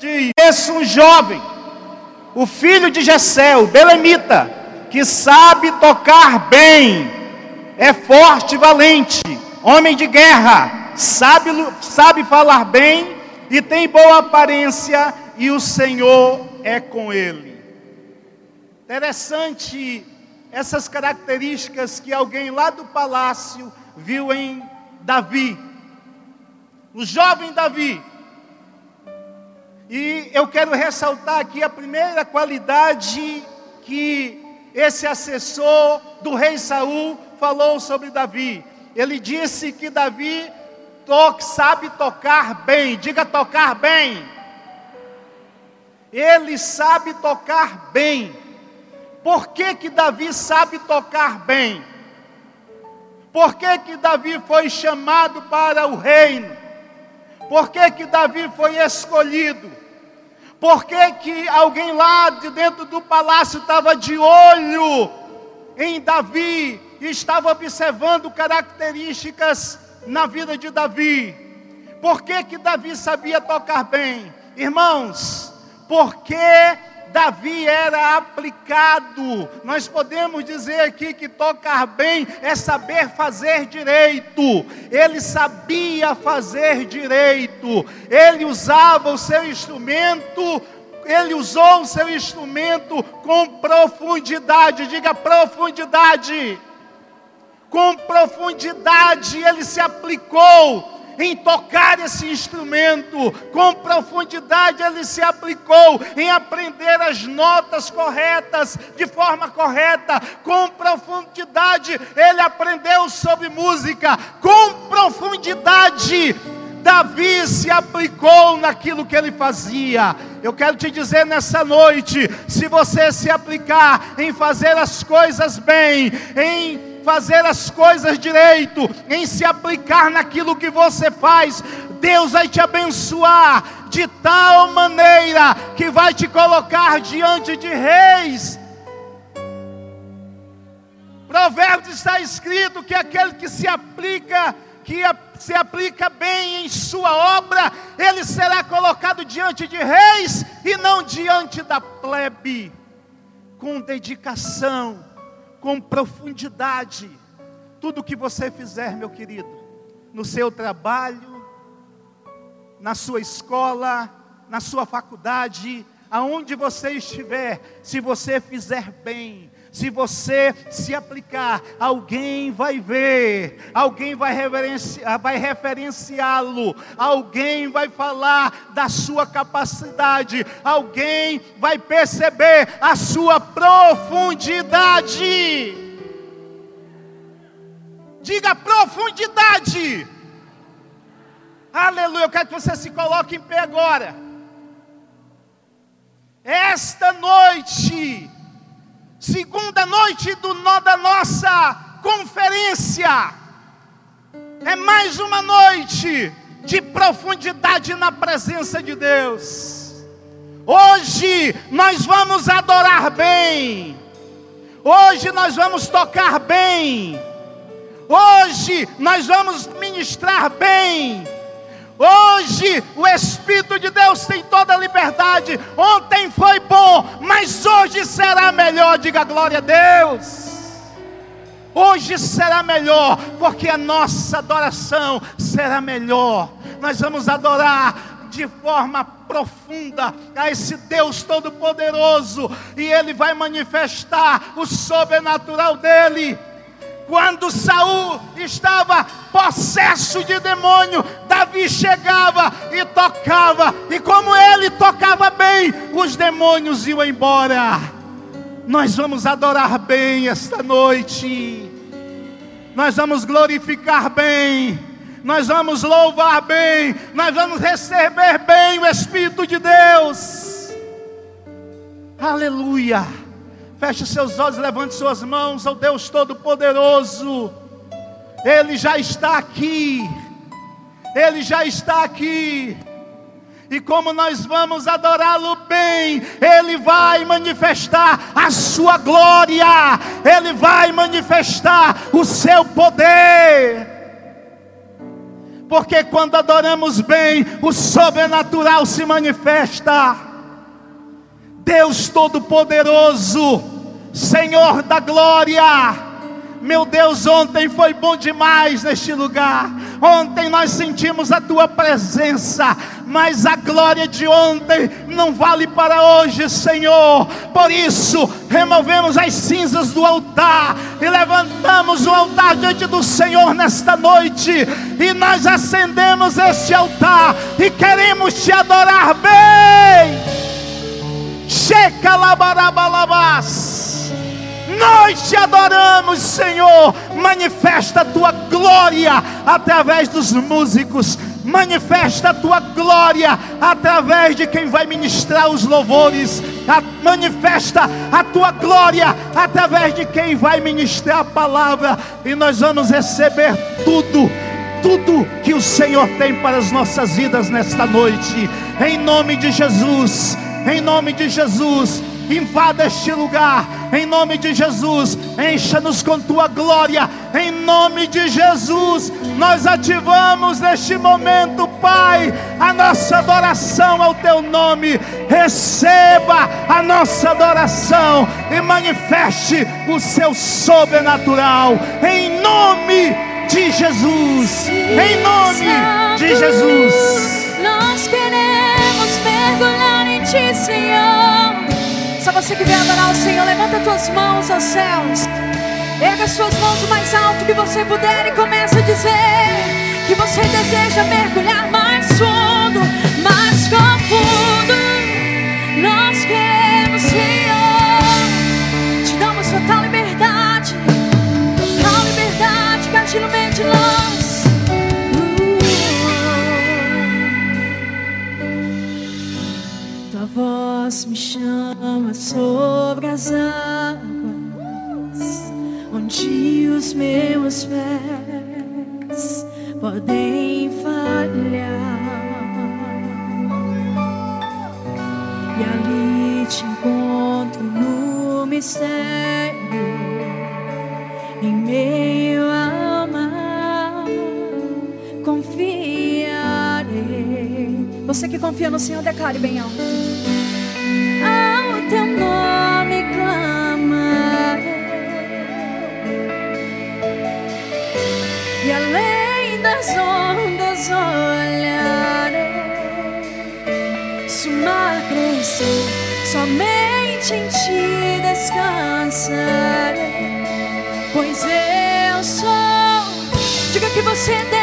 Conheço um jovem, o filho de Jessé, o Belemita, que sabe tocar bem, é forte e valente, homem de guerra, sabe, sabe falar bem e tem boa aparência, e o Senhor é com ele. Interessante essas características que alguém lá do palácio viu em Davi. O jovem Davi. E eu quero ressaltar aqui a primeira qualidade que esse assessor do rei Saul falou sobre Davi. Ele disse que Davi toque, sabe tocar bem. Diga tocar bem. Ele sabe tocar bem. Por que, que Davi sabe tocar bem? Por que, que Davi foi chamado para o reino? Por que, que Davi foi escolhido? Por que, que alguém lá de dentro do palácio estava de olho em Davi e estava observando características na vida de Davi? Por que, que Davi sabia tocar bem? Irmãos, porque Davi era aplicado. Nós podemos dizer aqui que tocar bem é saber fazer direito. Ele sabia fazer direito. Ele usava o seu instrumento ele usou o seu instrumento com profundidade, diga profundidade. Com profundidade ele se aplicou em tocar esse instrumento, com profundidade ele se aplicou em aprender as notas corretas, de forma correta, com profundidade ele aprendeu sobre música, com profundidade Davi se aplicou naquilo que ele fazia. Eu quero te dizer nessa noite: se você se aplicar em fazer as coisas bem, em fazer as coisas direito, em se aplicar naquilo que você faz, Deus vai te abençoar de tal maneira que vai te colocar diante de reis. Provérbios está escrito que aquele que se aplica, que se aplica bem em sua obra, ele será colocado diante de reis e não diante da plebe, com dedicação com profundidade. Tudo que você fizer, meu querido, no seu trabalho, na sua escola, na sua faculdade, aonde você estiver, se você fizer bem, se você se aplicar, alguém vai ver, alguém vai, vai referenciá-lo, alguém vai falar da sua capacidade, alguém vai perceber a sua profundidade. Diga profundidade. Aleluia. Eu quero que você se coloque em pé agora. Esta noite segunda noite do, da nossa conferência. É mais uma noite de profundidade na presença de Deus. Hoje nós vamos adorar bem. Hoje nós vamos tocar bem. Hoje nós vamos ministrar bem. Hoje o Espírito de Deus tem toda a liberdade. Ontem foi bom, mas hoje será melhor. Diga glória a Deus. Hoje será melhor, porque a nossa adoração será melhor. Nós vamos adorar de forma profunda a esse Deus Todo-Poderoso, e Ele vai manifestar o sobrenatural dEle. Quando Saul estava possesso de demônio, Davi chegava e tocava, e como ele tocava bem, os demônios iam embora. Nós vamos adorar bem esta noite. Nós vamos glorificar bem. Nós vamos louvar bem. Nós vamos receber bem o Espírito de Deus. Aleluia. Feche seus olhos, levante suas mãos ao Deus Todo-Poderoso. Ele já está aqui. Ele já está aqui. E como nós vamos adorá-lo bem, Ele vai manifestar a sua glória, Ele vai manifestar o seu poder. Porque quando adoramos bem, o sobrenatural se manifesta. Deus Todo-Poderoso, Senhor da glória, meu Deus, ontem foi bom demais neste lugar. Ontem nós sentimos a tua presença, mas a glória de ontem não vale para hoje, Senhor. Por isso, removemos as cinzas do altar e levantamos o altar diante do Senhor nesta noite. E nós acendemos este altar e queremos te adorar bem. Checa labarabalabás. Nós te adoramos, Senhor. Manifesta a tua glória através dos músicos. Manifesta a tua glória através de quem vai ministrar os louvores. manifesta a tua glória através de quem vai ministrar a palavra. E nós vamos receber tudo tudo que o Senhor tem para as nossas vidas nesta noite, em nome de Jesus, em nome de Jesus invada este lugar, em nome de Jesus, encha-nos com tua glória, em nome de Jesus, nós ativamos neste momento, Pai, a nossa adoração ao teu nome, receba a nossa adoração e manifeste o seu sobrenatural, em nome de Jesus, em nome de Jesus. Nós queremos Só você que vem adorar o Senhor, levanta tuas mãos aos céus. Erga suas mãos o mais alto que você puder e comece a dizer que você deseja mergulhar mais fundo, mais profundo. Voz me chama sobre as águas, onde os meus pés podem falhar. E ali te encontro no mistério, em meio ao mar, confiarei. Você que confia no Senhor, declare bem alto. somente em ti descansarei, pois eu sou. Diga que você é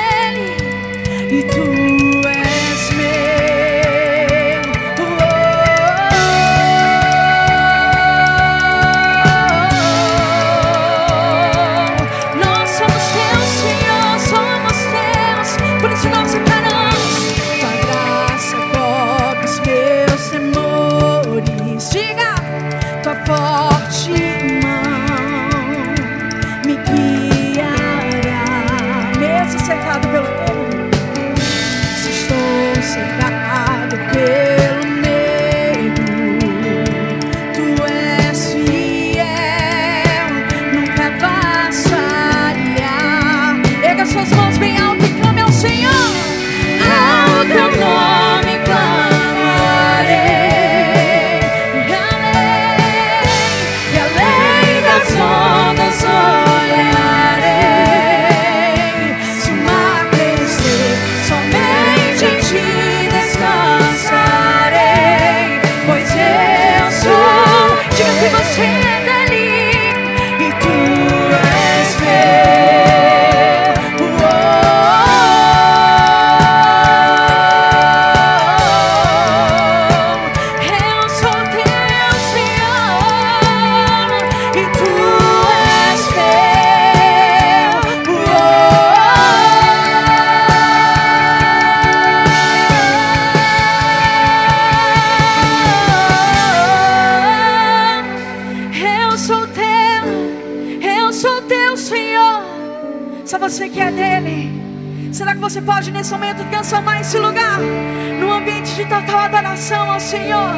Senhor,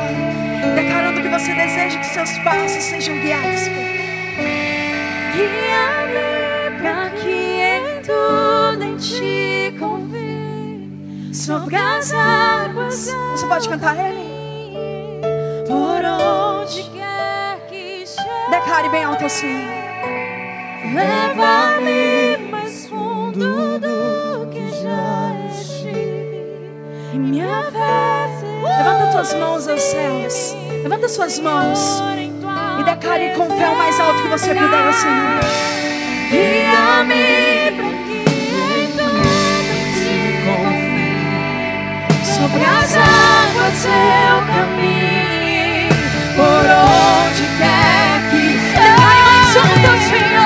declarando que você deseja que seus passos sejam guiados por Guia-me para que em tudo em ti convém, sobre as águas. Você pode cantar ele? Por onde quer que chegue, declare bem alto assim. os céus. Levanta suas mãos e declare com o véu mais alto que você puder ao Senhor. Guia-me então sobre as águas eu caminho, por onde quer que. eu caia mais um alto, Senhor.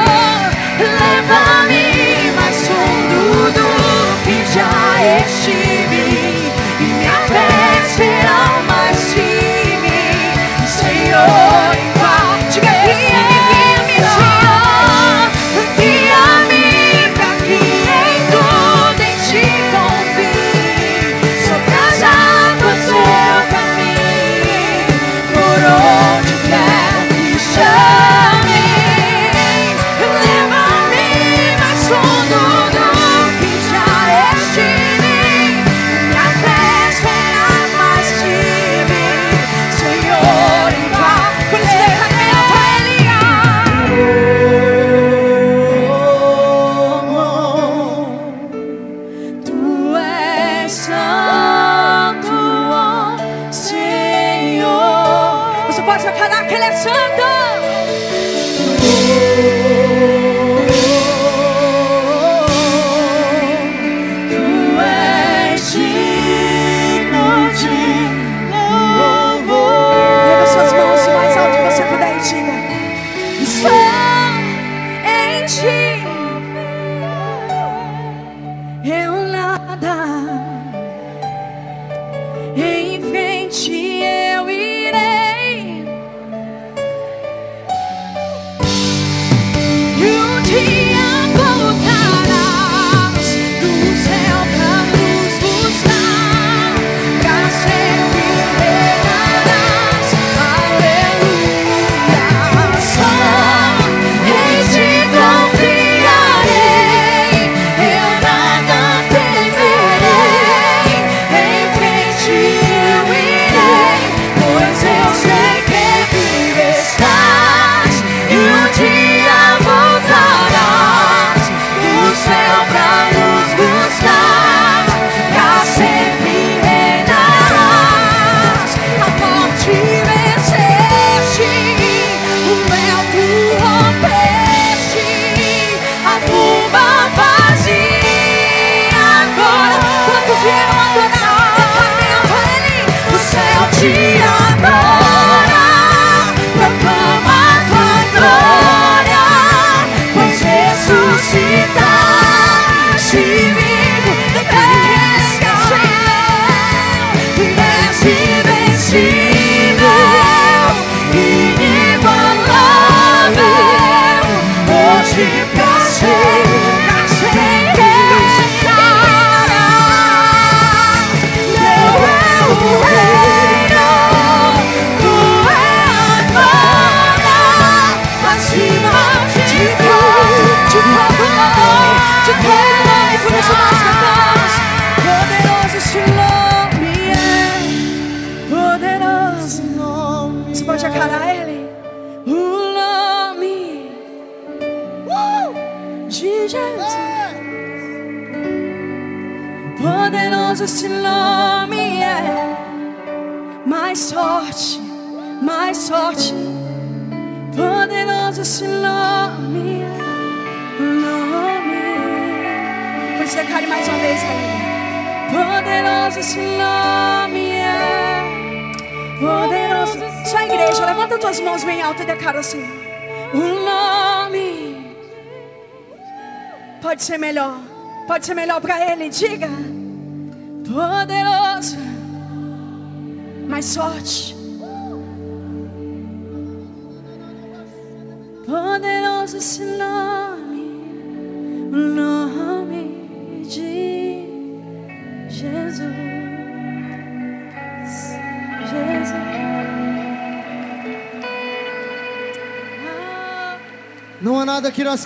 pode acabar aquele santo.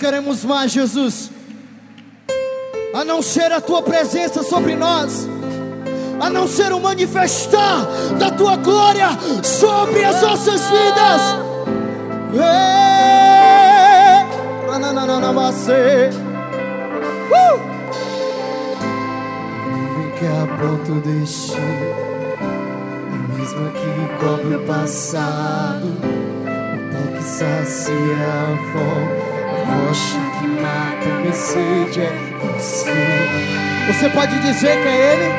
queremos mais, Jesus, a não ser a tua presença sobre nós, a não ser o manifestar da tua glória sobre as nossas vidas. Uh! Que apronto deste, o mesmo que cobre o passado, o pão que sacia a fome rocha que mata minha sede é você. Você pode dizer que é Ele?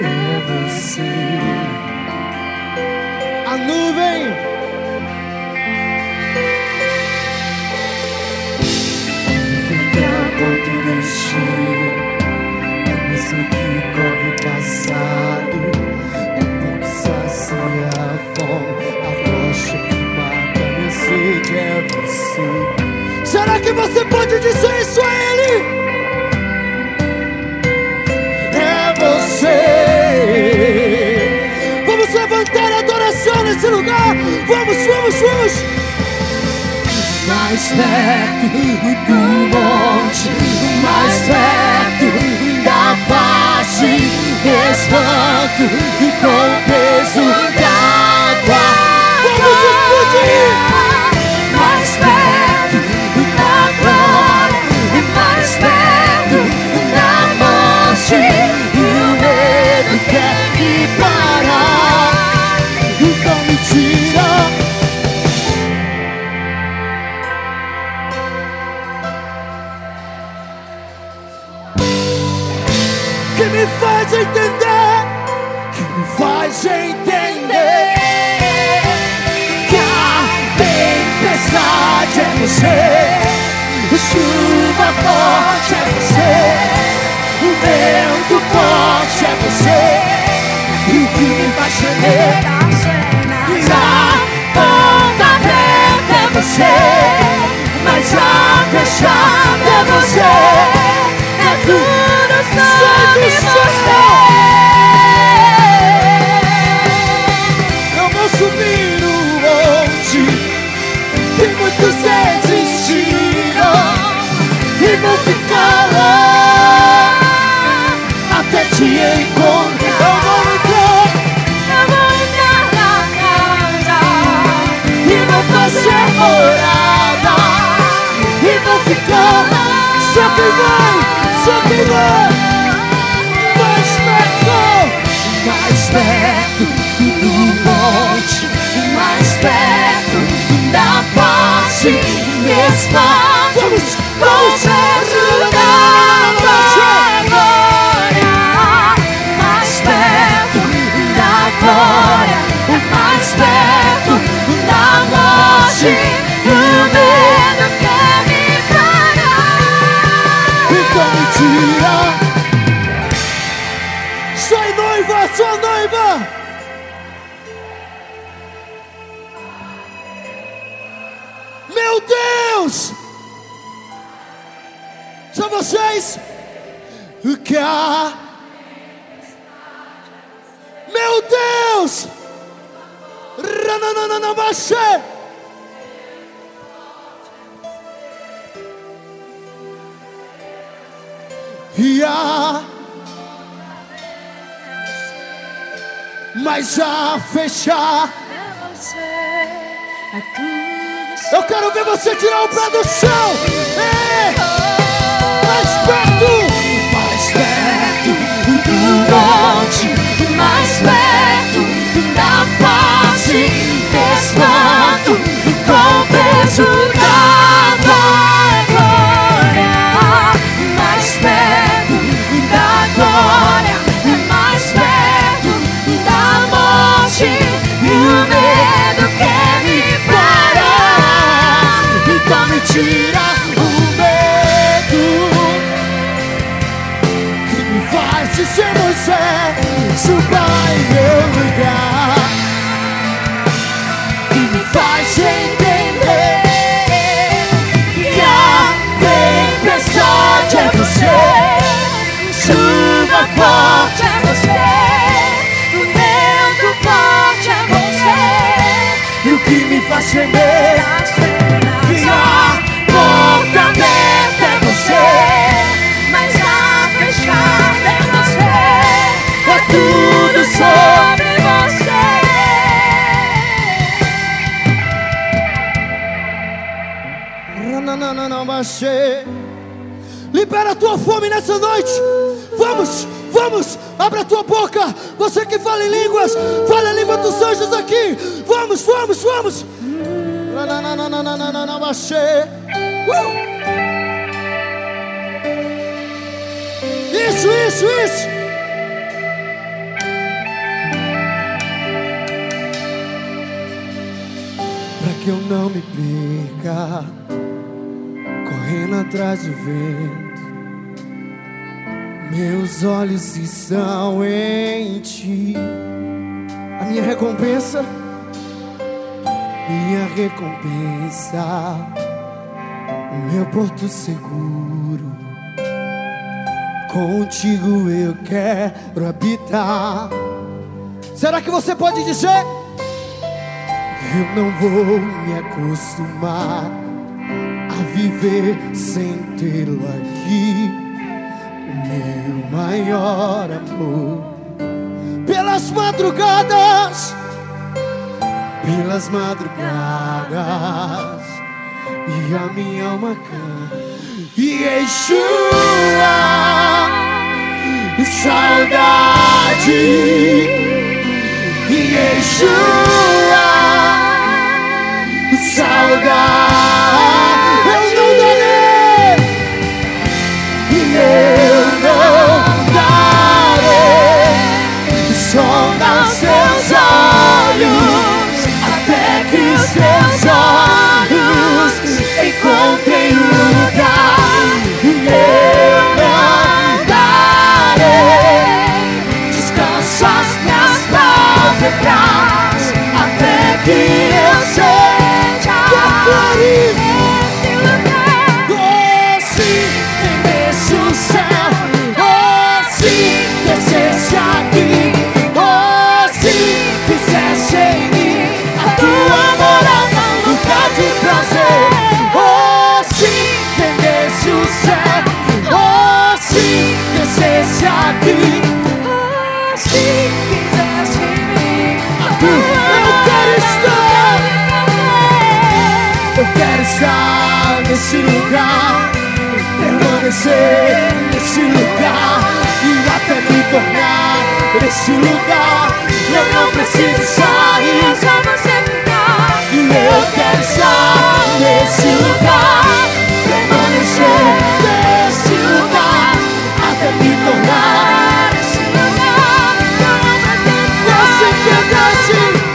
É você. A nuvem. Ponto destino É mesmo que cobre o passado é você. Será que você pode dizer isso a Ele? É você. Vamos levantar a adoração nesse lugar. Vamos, vamos, vamos. Mais perto do monte, mais perto da face, espanto e com peso entender, me faz entender que a tempestade é você, chuva forte é você, o vento forte é você, e o que me faz tremer e é você, mas a fechada é você. É tudo sobre você. Eu vou subir o monte que muitos desistiram e vou ficar lá até te encontrar. Eu vou entrar eu vou entrar na casa. e vou fazer morada e vou ficar. Só quem vai, só quem vai. Perto do monte, mais perto da face. Espanto, vamos, vamos, É é tudo Eu quero ver você tirar o pé do chão. acender. Que a porta aberta é você, mas a fechada é você. É tudo sobre você. Nananana, baixei. Libera a tua fome nessa noite. Vamos, vamos, abre a tua boca. Você que fala em línguas, fala a língua dos anjos aqui. Vamos, vamos, vamos você. Uh! Isso, isso, isso. para que eu não me perca, correndo atrás do vento. Meus olhos estão em ti. A minha recompensa minha recompensa, o meu porto seguro. Contigo eu quero habitar. Será que você pode dizer? Eu não vou me acostumar a viver sem tê-lo aqui. O meu maior amor. Pelas madrugadas pelas madrugadas e a minha alma canta. E Yeshua, saudade. E Yeshua, saudade. Yeah. estar nesse lugar, permanecer nesse lugar e até me tornar nesse lugar. Eu não preciso sair, é só você ficar. E eu quero estar nesse lugar, permanecer nesse lugar até me tornar nesse lugar. Eu não preciso sair.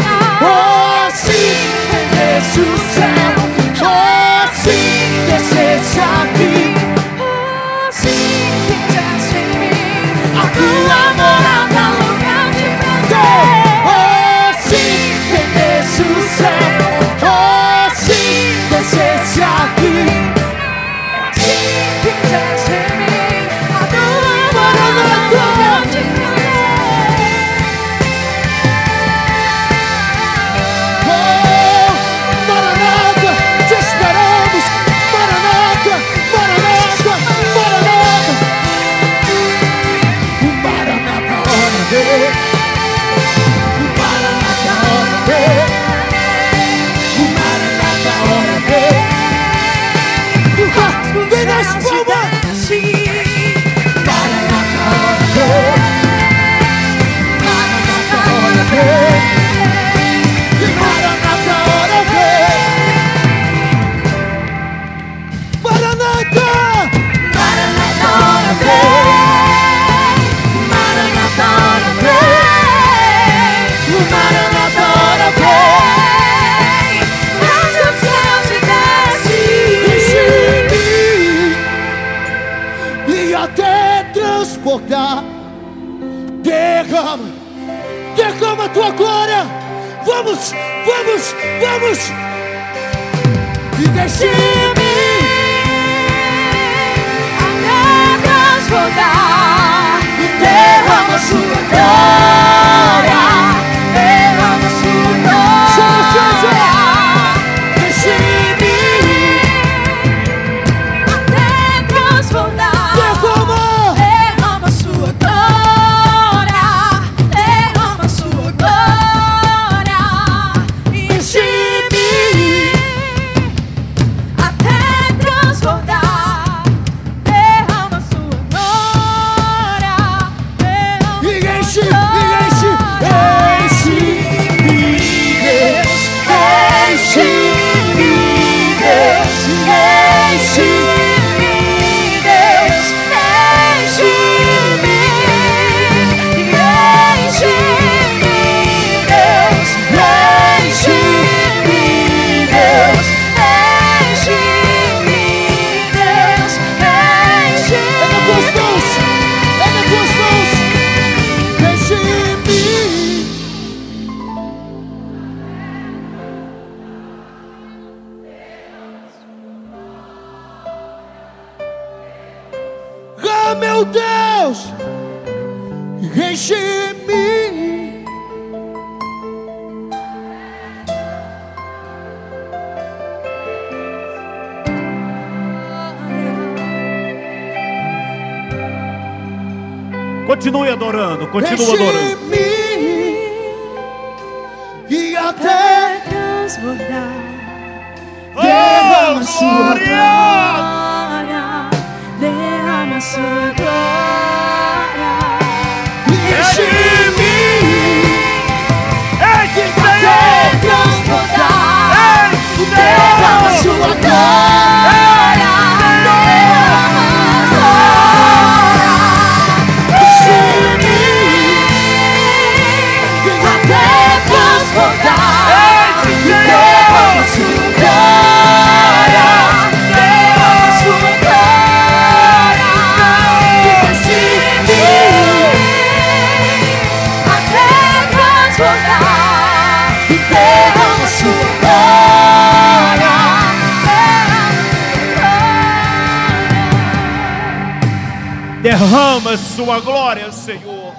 Sua glória, Senhor.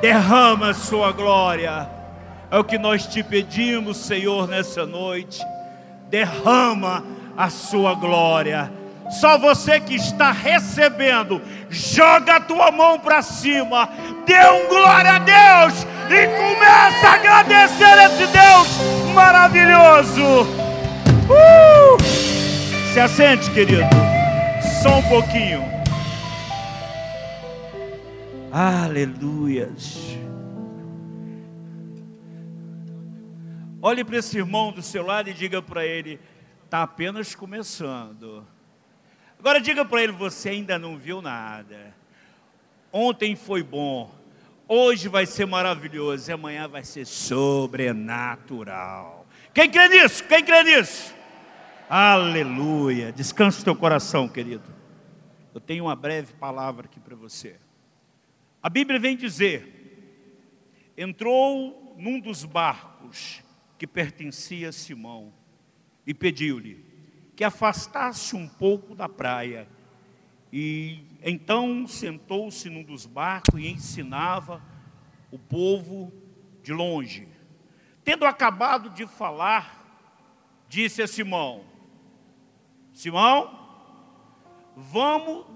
Derrama sua glória. É o que nós te pedimos, Senhor, nessa noite. Derrama a sua glória. Só você que está recebendo, joga a tua mão para cima, dê um glória a Deus e começa a agradecer esse Deus maravilhoso. Uh! Se assente, querido. Só um pouquinho. Aleluias. Olhe para esse irmão do seu lado e diga para ele: está apenas começando. Agora diga para ele: você ainda não viu nada. Ontem foi bom, hoje vai ser maravilhoso e amanhã vai ser sobrenatural. Quem crê nisso? Quem crê nisso? Aleluia. Descanse o teu coração, querido. Eu tenho uma breve palavra aqui para você. A Bíblia vem dizer: entrou num dos barcos que pertencia a Simão e pediu-lhe que afastasse um pouco da praia. E então sentou-se num dos barcos e ensinava o povo de longe. Tendo acabado de falar, disse a Simão: Simão, vamos,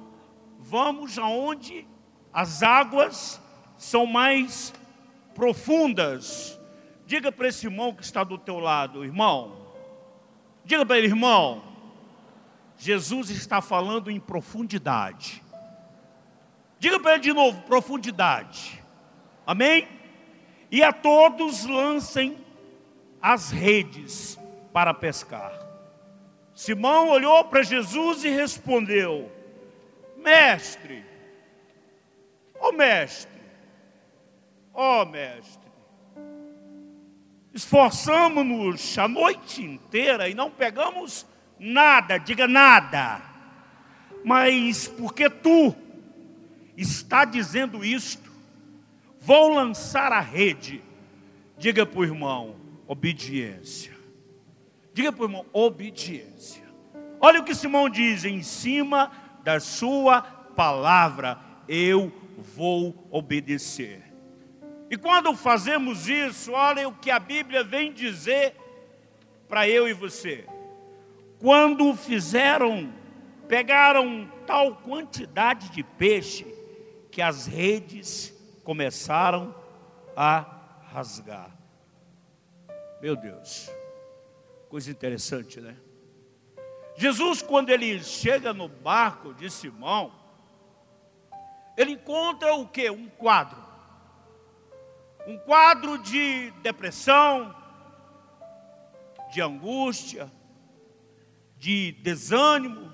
vamos aonde as águas são mais profundas. Diga para esse irmão que está do teu lado, irmão. Diga para ele, irmão. Jesus está falando em profundidade. Diga para ele de novo, profundidade. Amém? E a todos lancem as redes para pescar. Simão olhou para Jesus e respondeu: Mestre, ó mestre, ó mestre, esforçamos-nos a noite inteira e não pegamos nada, diga nada, mas porque tu está dizendo isto, vou lançar a rede, diga para o irmão, obediência, diga para o irmão, obediência. Olha o que Simão diz, em cima da sua palavra, eu vou obedecer. E quando fazemos isso, olha o que a Bíblia vem dizer para eu e você. Quando fizeram, pegaram tal quantidade de peixe que as redes começaram a rasgar. Meu Deus, coisa interessante, né? Jesus, quando ele chega no barco de Simão, ele encontra o que? Um quadro. Um quadro de depressão, de angústia, de desânimo,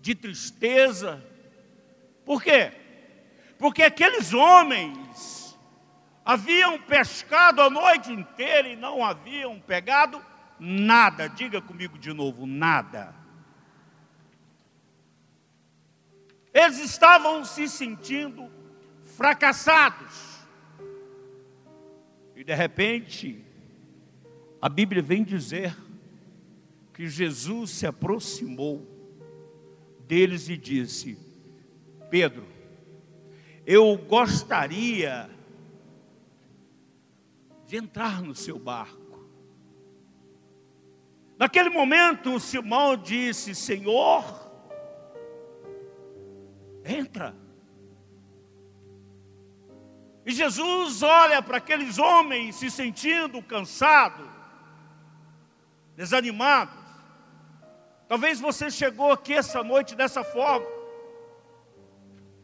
de tristeza. Por quê? Porque aqueles homens haviam pescado a noite inteira e não haviam pegado nada. Diga comigo de novo: nada. Eles estavam se sentindo fracassados. E de repente, a Bíblia vem dizer que Jesus se aproximou deles e disse: Pedro, eu gostaria de entrar no seu barco. Naquele momento, Simão disse: Senhor, entra. E Jesus olha para aqueles homens se sentindo cansados, desanimados. Talvez você chegou aqui essa noite dessa forma,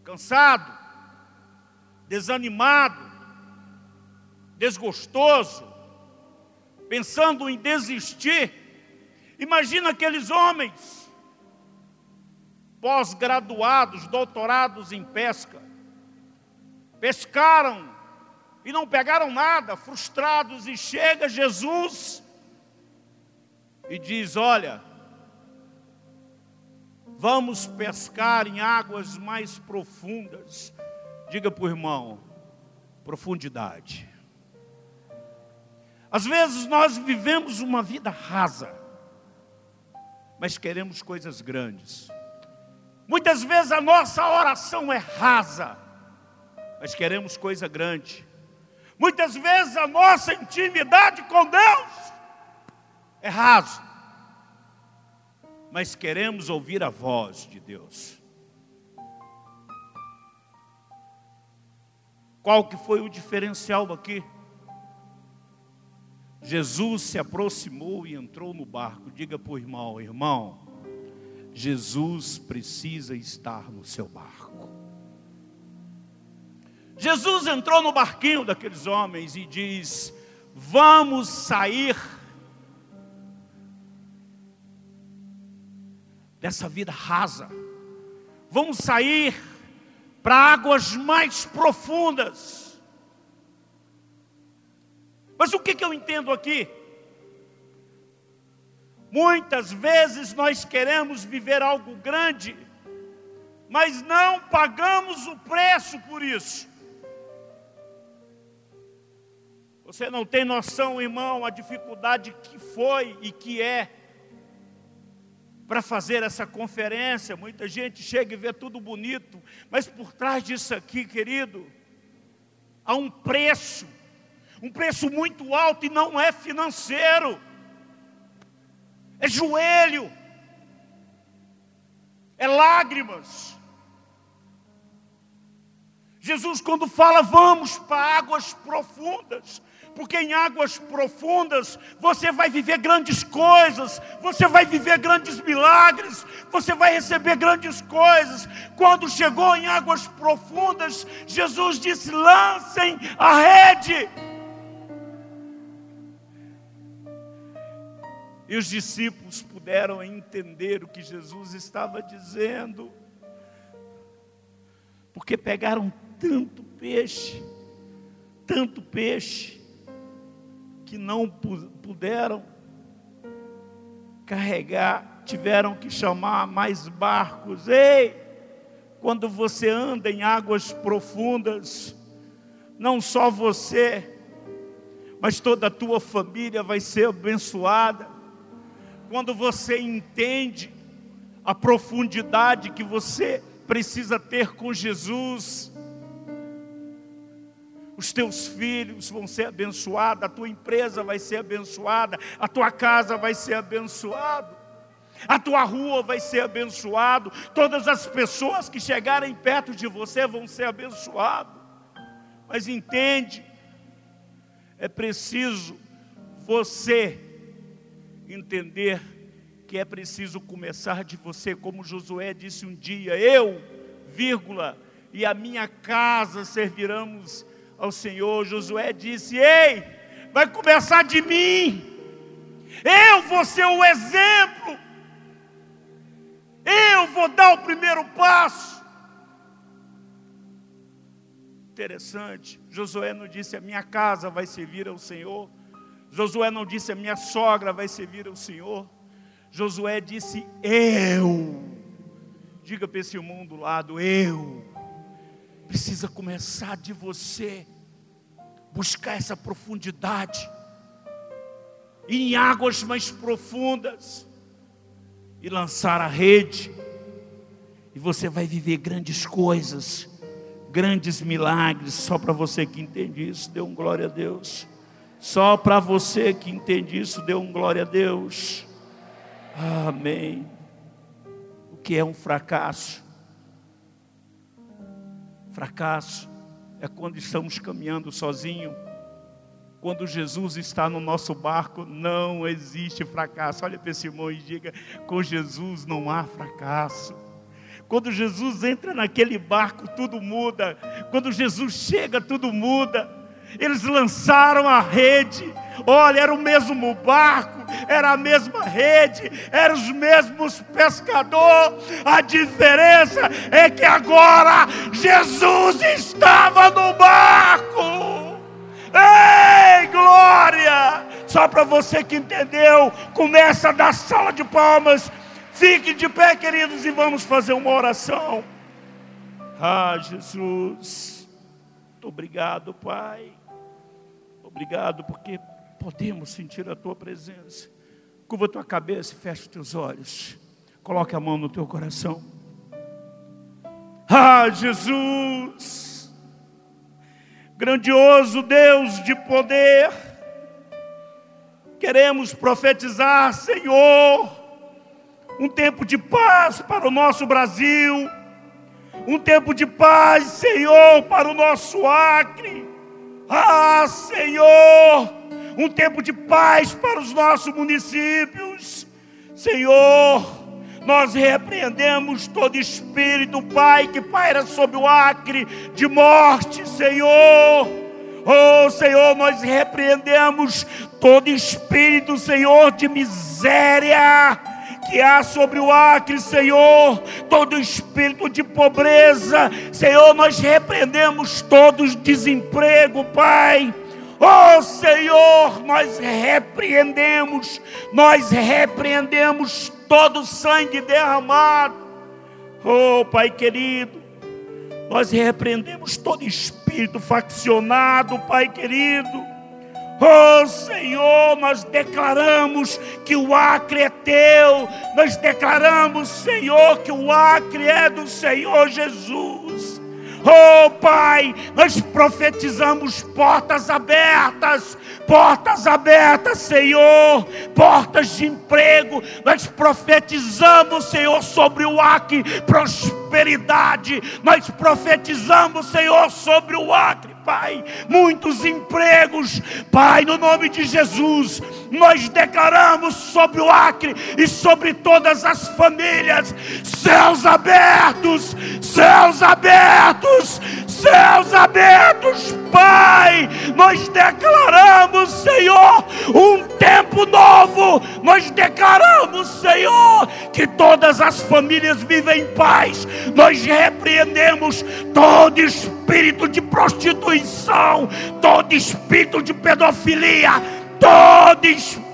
cansado, desanimado, desgostoso, pensando em desistir. Imagina aqueles homens, pós-graduados, doutorados em pesca, pescaram e não pegaram nada, frustrados, e chega Jesus e diz: Olha, vamos pescar em águas mais profundas. Diga para o irmão, profundidade. Às vezes nós vivemos uma vida rasa, mas queremos coisas grandes. Muitas vezes a nossa oração é rasa, mas queremos coisa grande. Muitas vezes a nossa intimidade com Deus é raso, mas queremos ouvir a voz de Deus. Qual que foi o diferencial aqui? Jesus se aproximou e entrou no barco. Diga para o irmão, irmão, Jesus precisa estar no seu barco. Jesus entrou no barquinho daqueles homens e diz: Vamos sair dessa vida rasa, vamos sair para águas mais profundas. Mas o que, que eu entendo aqui? Muitas vezes nós queremos viver algo grande, mas não pagamos o preço por isso. Você não tem noção, irmão, a dificuldade que foi e que é para fazer essa conferência. Muita gente chega e vê tudo bonito, mas por trás disso aqui, querido, há um preço um preço muito alto e não é financeiro, é joelho, é lágrimas. Jesus, quando fala, vamos para águas profundas, porque em águas profundas você vai viver grandes coisas, você vai viver grandes milagres, você vai receber grandes coisas. Quando chegou em águas profundas, Jesus disse: lancem a rede. E os discípulos puderam entender o que Jesus estava dizendo, porque pegaram tanto peixe, tanto peixe, que não puderam carregar, tiveram que chamar mais barcos. Ei, quando você anda em águas profundas, não só você, mas toda a tua família vai ser abençoada quando você entende a profundidade que você precisa ter com Jesus, os teus filhos vão ser abençoados, a tua empresa vai ser abençoada, a tua casa vai ser abençoada, a tua rua vai ser abençoado, todas as pessoas que chegarem perto de você vão ser abençoadas. Mas entende, é preciso você entender que é preciso começar de você, como Josué disse um dia: eu, vírgula, e a minha casa serviremos ao Senhor. Josué disse: Ei, vai começar de mim, eu vou ser o exemplo, eu vou dar o primeiro passo. Interessante, Josué não disse: A minha casa vai servir ao Senhor. Josué não disse: A minha sogra vai servir ao Senhor. Josué disse: Eu. Diga para esse irmão do lado: Eu. Precisa começar de você, buscar essa profundidade, em águas mais profundas e lançar a rede, e você vai viver grandes coisas, grandes milagres. Só para você que entende isso, dê um glória a Deus. Só para você que entende isso, dê um glória a Deus. Amém. O que é um fracasso? Fracasso é quando estamos caminhando sozinho. Quando Jesus está no nosso barco, não existe fracasso. Olha para esse irmão e diga: com Jesus não há fracasso. Quando Jesus entra naquele barco, tudo muda. Quando Jesus chega, tudo muda. Eles lançaram a rede. Olha, era o mesmo barco, era a mesma rede, eram os mesmos pescadores. A diferença é que agora Jesus estava no barco. Ei, glória! Só para você que entendeu, começa da sala de palmas. Fique de pé, queridos, e vamos fazer uma oração. Ah, Jesus, muito obrigado, Pai. Obrigado porque podemos sentir a tua presença. Curva a tua cabeça e fecha os teus olhos. Coloque a mão no teu coração. Ah, Jesus, grandioso Deus de poder, queremos profetizar, Senhor, um tempo de paz para o nosso Brasil, um tempo de paz, Senhor, para o nosso Acre. Ah, Senhor, um tempo de paz para os nossos municípios. Senhor, nós repreendemos todo espírito, Pai, que paira sobre o acre de morte, Senhor. Oh, Senhor, nós repreendemos todo espírito, Senhor, de miséria que há sobre o Acre, Senhor, todo espírito de pobreza, Senhor, nós repreendemos todo desemprego, Pai. Oh Senhor, nós repreendemos, nós repreendemos todo sangue derramado. Oh Pai querido, nós repreendemos todo espírito faccionado, Pai querido. Oh Senhor, nós declaramos que o Acre é teu, nós declaramos, Senhor, que o Acre é do Senhor Jesus. Oh Pai, nós profetizamos portas abertas, portas abertas, Senhor, portas de emprego. Nós profetizamos, Senhor, sobre o Acre prosperidade. Nós profetizamos, Senhor, sobre o Acre Pai, muitos empregos, Pai, no nome de Jesus, nós declaramos sobre o Acre e sobre todas as famílias, céus abertos, céus abertos, céus abertos, Pai, nós declaramos, Senhor, um tempo novo, nós declaramos, Senhor, que todas as famílias vivem em paz, nós repreendemos todo espírito de prostituição, todo espírito de pedofilia, todo espírito,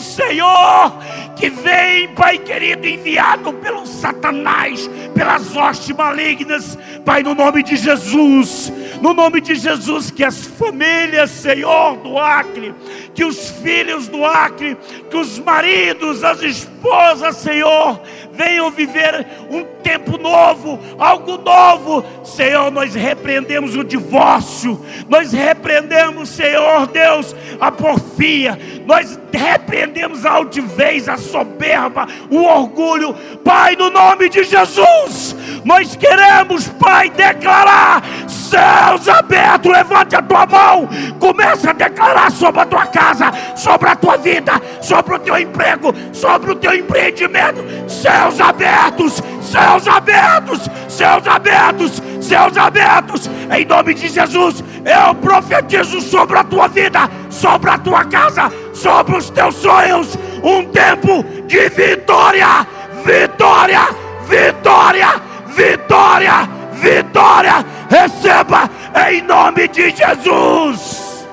Senhor, que vem, Pai querido, enviado pelo Satanás, pelas hostes malignas, Pai, no nome de Jesus, no nome de Jesus, que as famílias, Senhor, do Acre, que os filhos do Acre, que os maridos, as esposas, Senhor, venham viver um tempo novo, algo novo. Senhor, nós repreendemos o divórcio, nós repreendemos, Senhor Deus, a porfia, nós repreendemos a altivez, a soberba, o orgulho, Pai, no nome de Jesus, nós queremos, Pai, declarar céus abertos, levante a tua mão, comece a declarar sobre a tua casa, sobre a tua vida, sobre o teu emprego, sobre o teu empreendimento, céus abertos, céus abertos, céus abertos, céus abertos, em nome de Jesus, eu profetizo sobre a tua vida, sobre a tua casa, sobre os teus sonhos, um tempo de vitória, vitória, vitória, vitória, vitória, receba em nome de Jesus.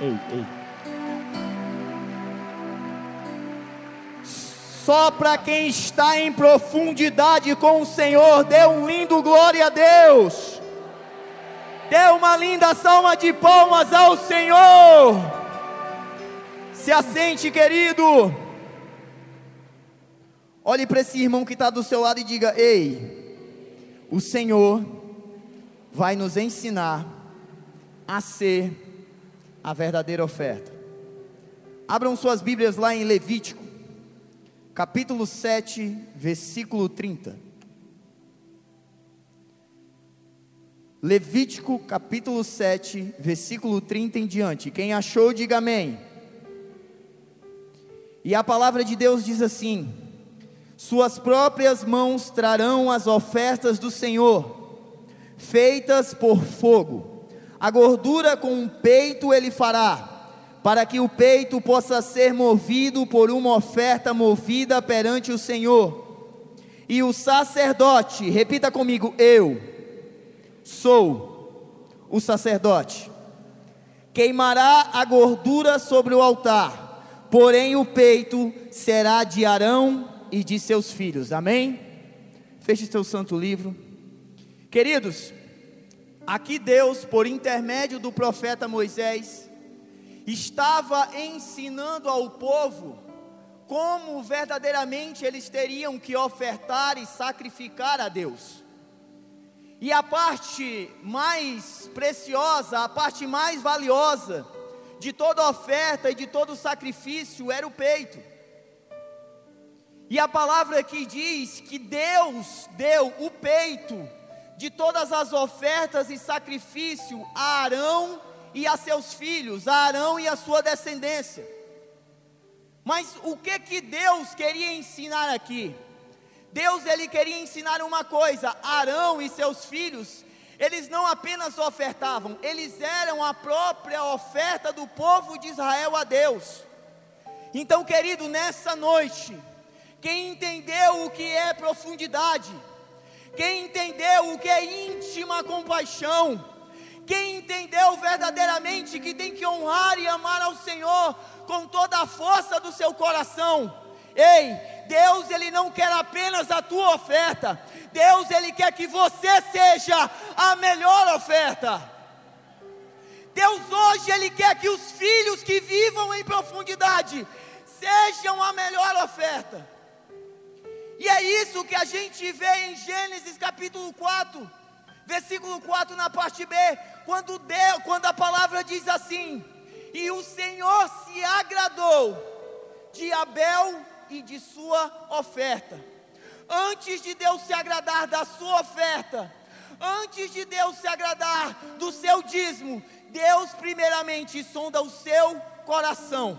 Ei, ei. Só para quem está em profundidade com o Senhor, dê um lindo glória a Deus. Dê uma linda salva de palmas ao Senhor. Se assente, querido. Olhe para esse irmão que está do seu lado e diga: Ei, o Senhor vai nos ensinar a ser a verdadeira oferta. Abram suas Bíblias lá em Levítico, capítulo 7, versículo 30. Levítico capítulo 7, versículo 30 em diante. Quem achou, diga amém. E a palavra de Deus diz assim: Suas próprias mãos trarão as ofertas do Senhor, feitas por fogo. A gordura com o peito ele fará, para que o peito possa ser movido por uma oferta movida perante o Senhor. E o sacerdote, repita comigo, eu sou o sacerdote. Queimará a gordura sobre o altar, porém o peito será de Arão e de seus filhos. Amém? Feche seu santo livro. Queridos, aqui Deus, por intermédio do profeta Moisés, estava ensinando ao povo como verdadeiramente eles teriam que ofertar e sacrificar a Deus. E a parte mais preciosa, a parte mais valiosa de toda oferta e de todo sacrifício era o peito. E a palavra aqui diz que Deus deu o peito de todas as ofertas e sacrifício a Arão e a seus filhos, a Arão e a sua descendência. Mas o que que Deus queria ensinar aqui? Deus ele queria ensinar uma coisa: Arão e seus filhos, eles não apenas ofertavam, eles eram a própria oferta do povo de Israel a Deus. Então, querido, nessa noite, quem entendeu o que é profundidade, quem entendeu o que é íntima compaixão, quem entendeu verdadeiramente que tem que honrar e amar ao Senhor com toda a força do seu coração, Ei, Deus ele não quer apenas a tua oferta. Deus ele quer que você seja a melhor oferta. Deus hoje ele quer que os filhos que vivam em profundidade sejam a melhor oferta. E é isso que a gente vê em Gênesis capítulo 4, versículo 4 na parte B, quando Deus, quando a palavra diz assim: "E o Senhor se agradou de Abel e de sua oferta. Antes de Deus se agradar da sua oferta, antes de Deus se agradar do seu dízimo, Deus primeiramente sonda o seu coração.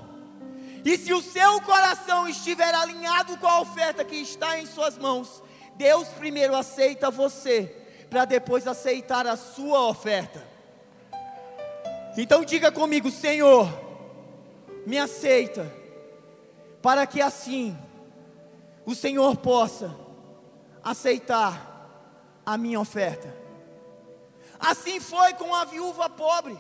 E se o seu coração estiver alinhado com a oferta que está em suas mãos, Deus primeiro aceita você, para depois aceitar a sua oferta. Então diga comigo, Senhor, me aceita para que assim o Senhor possa aceitar a minha oferta. Assim foi com a viúva pobre.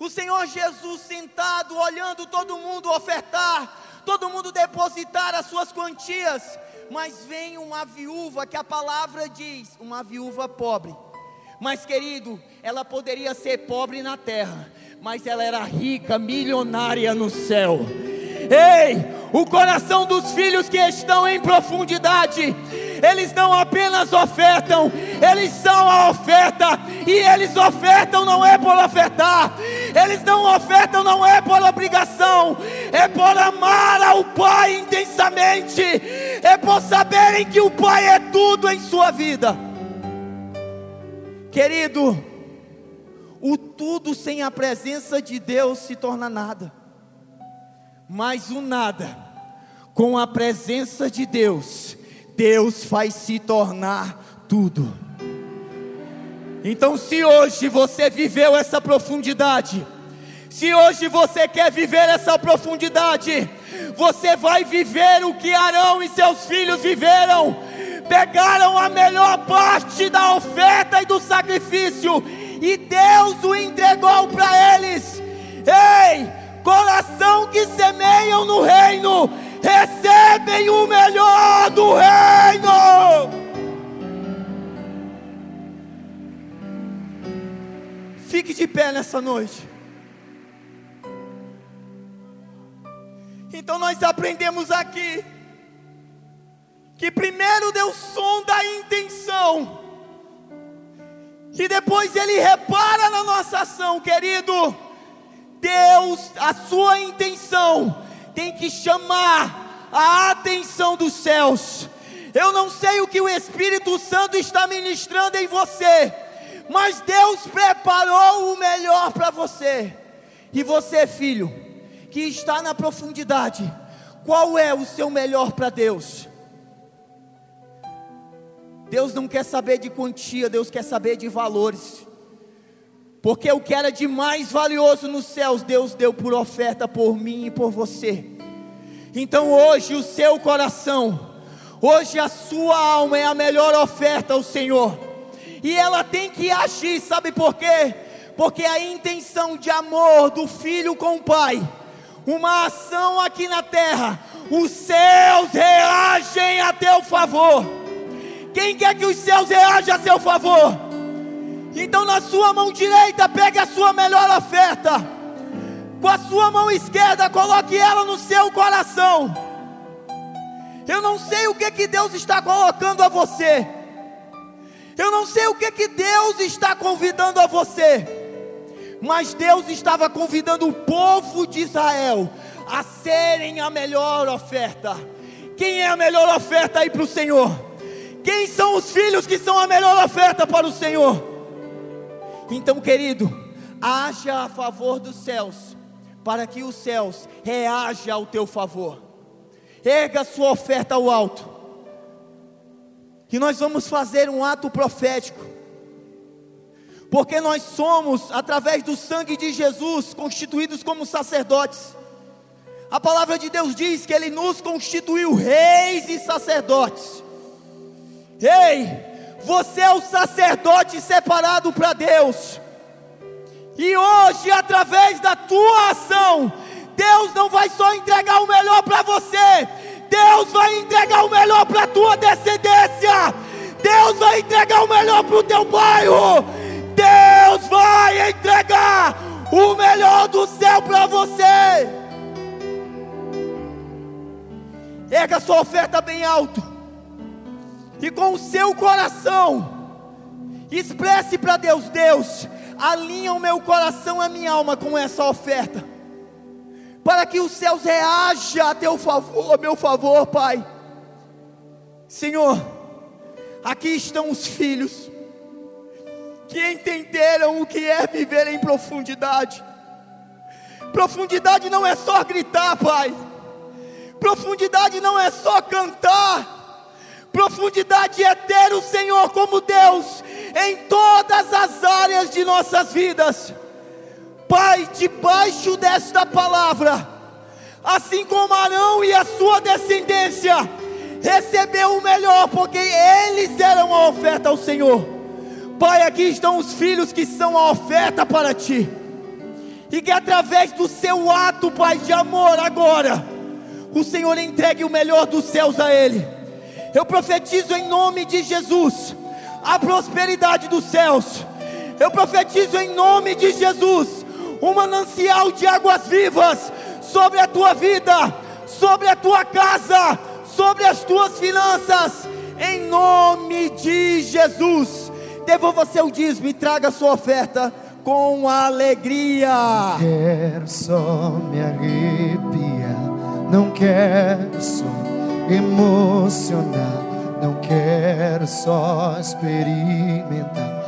O Senhor Jesus sentado, olhando todo mundo ofertar, todo mundo depositar as suas quantias, mas vem uma viúva que a palavra diz, uma viúva pobre. Mas querido, ela poderia ser pobre na terra, mas ela era rica, milionária no céu. Ei, o coração dos filhos que estão em profundidade, eles não apenas ofertam, eles são a oferta, e eles ofertam não é por ofertar, eles não ofertam não é por obrigação, é por amar ao Pai intensamente, é por saberem que o Pai é tudo em sua vida. Querido, o tudo sem a presença de Deus se torna nada. Mas o nada, com a presença de Deus, Deus faz se tornar tudo. Então, se hoje você viveu essa profundidade, se hoje você quer viver essa profundidade, você vai viver o que Arão e seus filhos viveram. Pegaram a melhor parte da oferta e do sacrifício, e Deus o entregou para eles. Ei! Coração que semeiam no reino, recebem o melhor do reino. Fique de pé nessa noite. Então nós aprendemos aqui que primeiro Deus sonda a intenção E depois ele repara na nossa ação, querido. Deus, a sua intenção tem que chamar a atenção dos céus. Eu não sei o que o Espírito Santo está ministrando em você, mas Deus preparou o melhor para você. E você, filho, que está na profundidade, qual é o seu melhor para Deus? Deus não quer saber de quantia, Deus quer saber de valores. Porque o que era de mais valioso nos céus, Deus deu por oferta por mim e por você. Então hoje o seu coração, hoje a sua alma é a melhor oferta ao Senhor. E ela tem que agir, sabe por quê? Porque a intenção de amor do filho com o pai, uma ação aqui na terra, os céus reagem a teu favor. Quem quer que os céus reajam a seu favor? Então, na sua mão direita, pegue a sua melhor oferta. Com a sua mão esquerda, coloque ela no seu coração. Eu não sei o que, que Deus está colocando a você. Eu não sei o que, que Deus está convidando a você. Mas Deus estava convidando o povo de Israel a serem a melhor oferta. Quem é a melhor oferta aí para o Senhor? Quem são os filhos que são a melhor oferta para o Senhor? Então, querido, haja a favor dos céus, para que os céus reajam ao teu favor. Erga sua oferta ao alto. E nós vamos fazer um ato profético. Porque nós somos, através do sangue de Jesus, constituídos como sacerdotes. A palavra de Deus diz que Ele nos constituiu reis e sacerdotes. Ei, você é o sacerdote separado para Deus. E hoje, através da tua ação, Deus não vai só entregar o melhor para você, Deus vai entregar o melhor para a tua descendência. Deus vai entregar o melhor para o teu bairro. Deus vai entregar o melhor do céu para você. Erga sua oferta bem alto e com o seu coração, expresse para Deus: Deus, alinha o meu coração e a minha alma com essa oferta, para que os céus reajam a teu favor, a meu favor, Pai. Senhor, aqui estão os filhos que entenderam o que é viver em profundidade. Profundidade não é só gritar, Pai. Profundidade não é só cantar. Profundidade é ter o Senhor como Deus em todas as áreas de nossas vidas. Pai, debaixo desta palavra, assim como Arão e a sua descendência recebeu o melhor, porque eles eram a oferta ao Senhor. Pai, aqui estão os filhos que são a oferta para ti. E que através do seu ato, Pai, de amor agora, o Senhor entregue o melhor dos céus a ele eu profetizo em nome de Jesus a prosperidade dos céus. Eu profetizo em nome de Jesus um manancial de águas vivas sobre a tua vida, sobre a tua casa, sobre as tuas finanças. Em nome de Jesus. Devolva seu dízimo e traga sua oferta com alegria. Quero só me arrepiar, não quero só emocionar. Não quero só experimentar,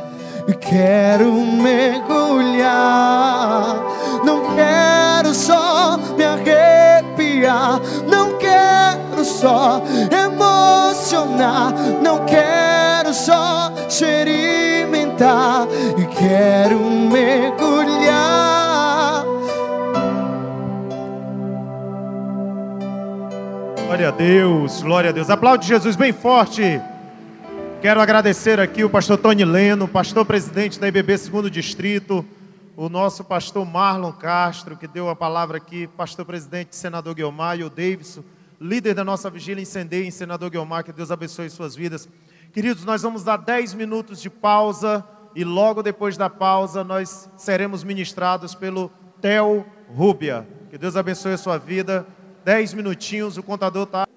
quero mergulhar. Não quero só me arrepiar, não quero só emocionar, não quero só experimentar, quero mergulhar. Glória a Deus, glória a Deus. Aplaude Jesus bem forte. Quero agradecer aqui o pastor Tony Leno, pastor presidente da IBB segundo Distrito, o nosso pastor Marlon Castro, que deu a palavra aqui, pastor presidente, senador Guilmar e o Davidson, líder da nossa vigília Incendeia senador Guilmar, que Deus abençoe suas vidas. Queridos, nós vamos dar 10 minutos de pausa e logo depois da pausa nós seremos ministrados pelo Theo Rúbia. Que Deus abençoe a sua vida. Dez minutinhos, o contador está.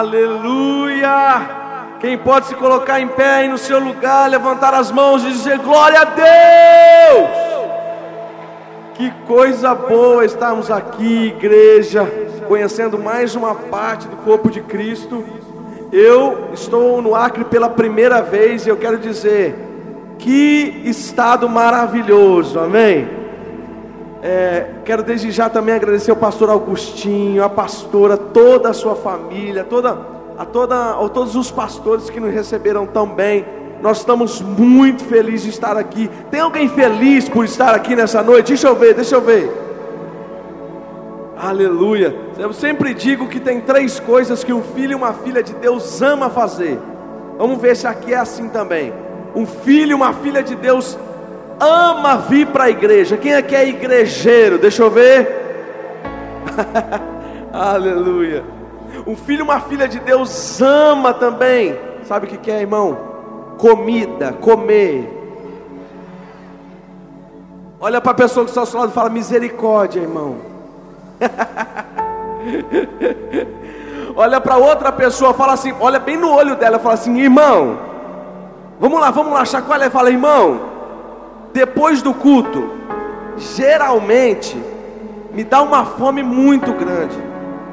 Aleluia! Quem pode se colocar em pé aí no seu lugar, levantar as mãos e dizer glória a Deus! Que coisa boa estarmos aqui, igreja, conhecendo mais uma parte do corpo de Cristo. Eu estou no Acre pela primeira vez e eu quero dizer, que estado maravilhoso, amém? É, quero desde já também agradecer ao pastor Augustinho, a pastora, toda a sua família, toda, a, toda, a todos os pastores que nos receberam tão bem. Nós estamos muito felizes de estar aqui. Tem alguém feliz por estar aqui nessa noite? Deixa eu ver, deixa eu ver. Aleluia. Eu sempre digo que tem três coisas que um filho e uma filha de Deus ama fazer. Vamos ver se aqui é assim também. Um filho e uma filha de Deus ama vir para a igreja. Quem aqui é igrejeiro? Deixa eu ver. Aleluia. Um filho uma filha de Deus ama também. Sabe o que é, irmão? Comida, comer. Olha para a pessoa que está ao seu lado e fala: misericórdia, irmão. olha para outra pessoa, fala assim, olha bem no olho dela, fala assim, irmão, vamos lá, vamos lá, chacoalha e fala, irmão, depois do culto, geralmente me dá uma fome muito grande.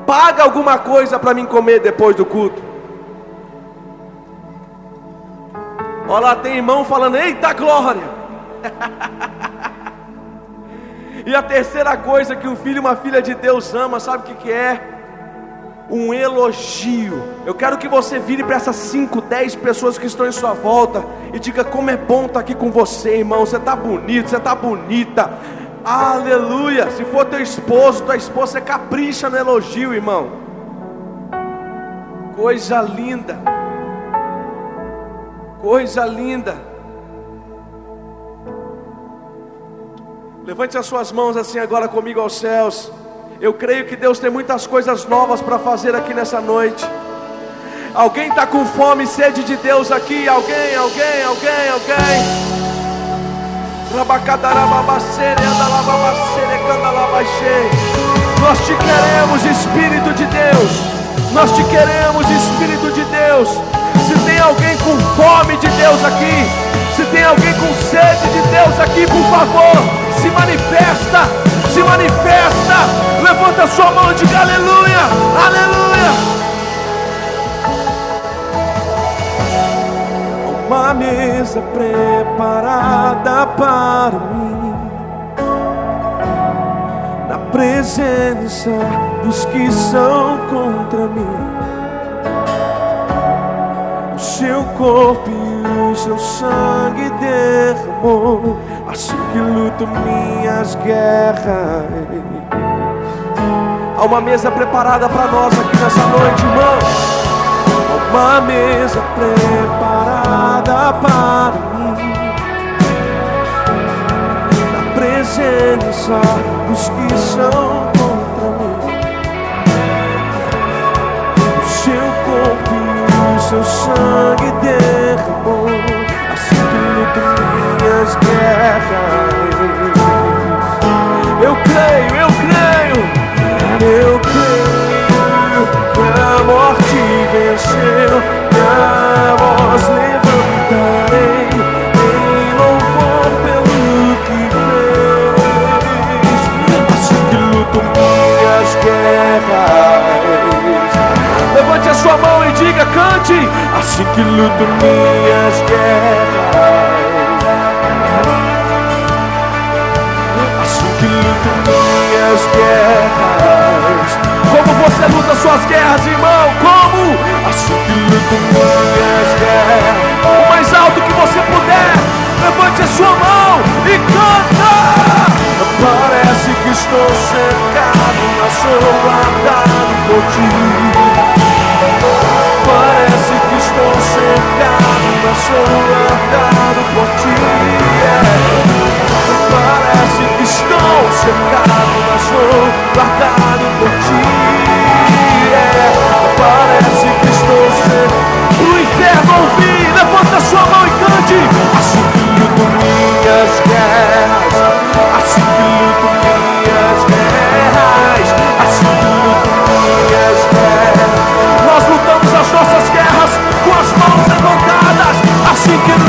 Paga alguma coisa para mim comer depois do culto. Olha lá, tem irmão falando: Eita glória! e a terceira coisa que um filho e uma filha de Deus ama, sabe o que, que é? Um elogio. Eu quero que você vire para essas 5, 10 pessoas que estão em sua volta e diga como é bom estar tá aqui com você, irmão. Você está bonito, você está bonita. Aleluia. Se for teu esposo, tua esposa, você capricha no elogio, irmão. Coisa linda. Coisa linda. Levante as suas mãos assim agora comigo aos céus. Eu creio que Deus tem muitas coisas novas para fazer aqui nessa noite. Alguém está com fome e sede de Deus aqui? Alguém, alguém, alguém, alguém. Nós te queremos, Espírito de Deus. Nós te queremos, Espírito de Deus. Se tem alguém com fome de Deus aqui, se tem alguém com sede de Deus aqui, por favor, se manifesta se manifesta. Levanta a sua mão e diga aleluia, aleluia. Uma mesa preparada para mim, na presença dos que são contra mim. O seu corpo seu sangue derramou assim que luto minhas guerras. Há uma mesa preparada para nós aqui nessa noite, irmão. Há uma mesa preparada para mim. Na presença dos que são contra mim. O seu corpo e o seu sangue derramou. Eu creio, eu creio, eu creio que a morte venceu, que a voz levantarei em louvor pelo que fez. Assim que luto minhas guerras. Levante a sua mão e diga, cante. Assim que luto minhas guerras. Guerras. Como você luta suas guerras, irmão? Como? Assim que luto minhas guerras. O mais alto que você puder, levante a sua mão e canta. Parece que estou cercado, mas sou guardado por ti. Parece que estou cercado, mas sou guardado por ti. Parece que Estou cercado, mas sou guardado por ti. É, parece que estou sendo pro inferno ouvir. Levanta sua mão e cante. Assim que luto minhas guerras, assim que luto minhas guerras, assim que luto minhas guerras. Nós lutamos as nossas guerras com as mãos levantadas. Assim que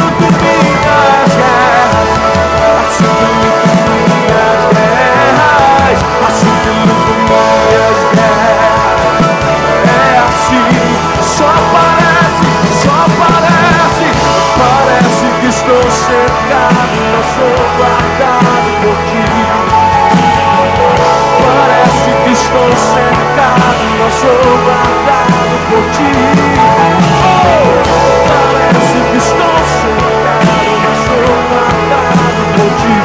guardado por ti. Parece que estou cercado, mas sou guardado por ti. Parece que estou cercado, mas sou guardado por ti.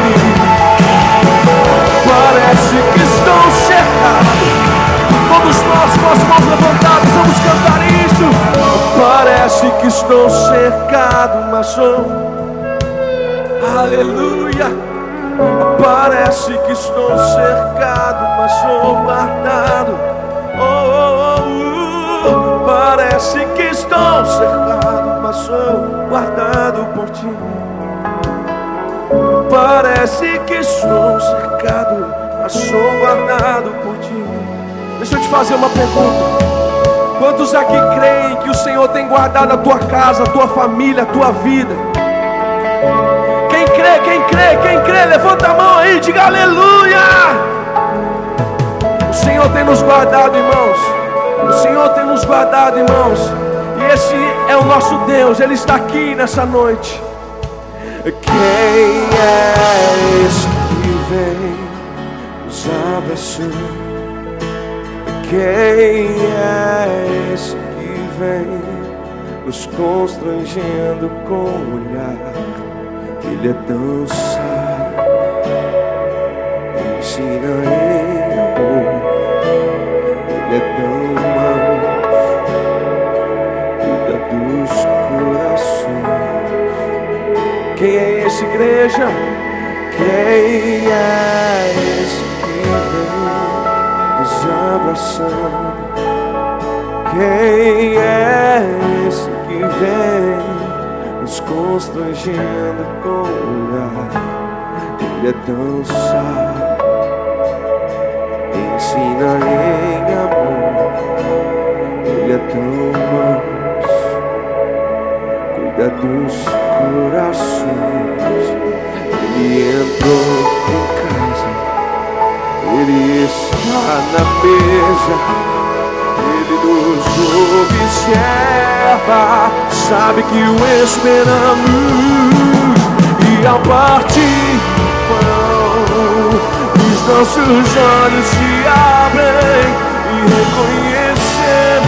Parece que estou cercado. Todos nós com as mãos levantadas vamos cantar isso. Parece que estou cercado, mas sou Aleluia. Parece que estou cercado, mas sou guardado. Oh, oh, oh, Parece que estou cercado, mas sou guardado por ti. Parece que estou cercado, mas sou guardado por ti. Deixa eu te fazer uma pergunta. Quantos aqui creem que o Senhor tem guardado a tua casa, a tua família, a tua vida? Crê, quem crê, quem crê, levanta a mão aí, diga aleluia! O Senhor tem nos guardado, irmãos. O Senhor tem nos guardado, irmãos. E esse é o nosso Deus, Ele está aqui nessa noite. Quem é esse que vem nos abraçando? Quem é esse que vem nos constrangendo com o olhar? Ele é tão sábio, ensina em amor. Ele é tão manso, cuida dos corações. Quem é esse igreja? Quem é esse que vem nos abraçando? Quem é esse que vem nos constrangendo com o olhar? Ele é tão sábio, ensina em amor. Ele é tão manso, cuida dos corações. Ele entrou em casa, ele está na mesa. Ele nos observa, sabe que o esperamos. E ao partir pão, os nossos olhos se abrem e reconhecemos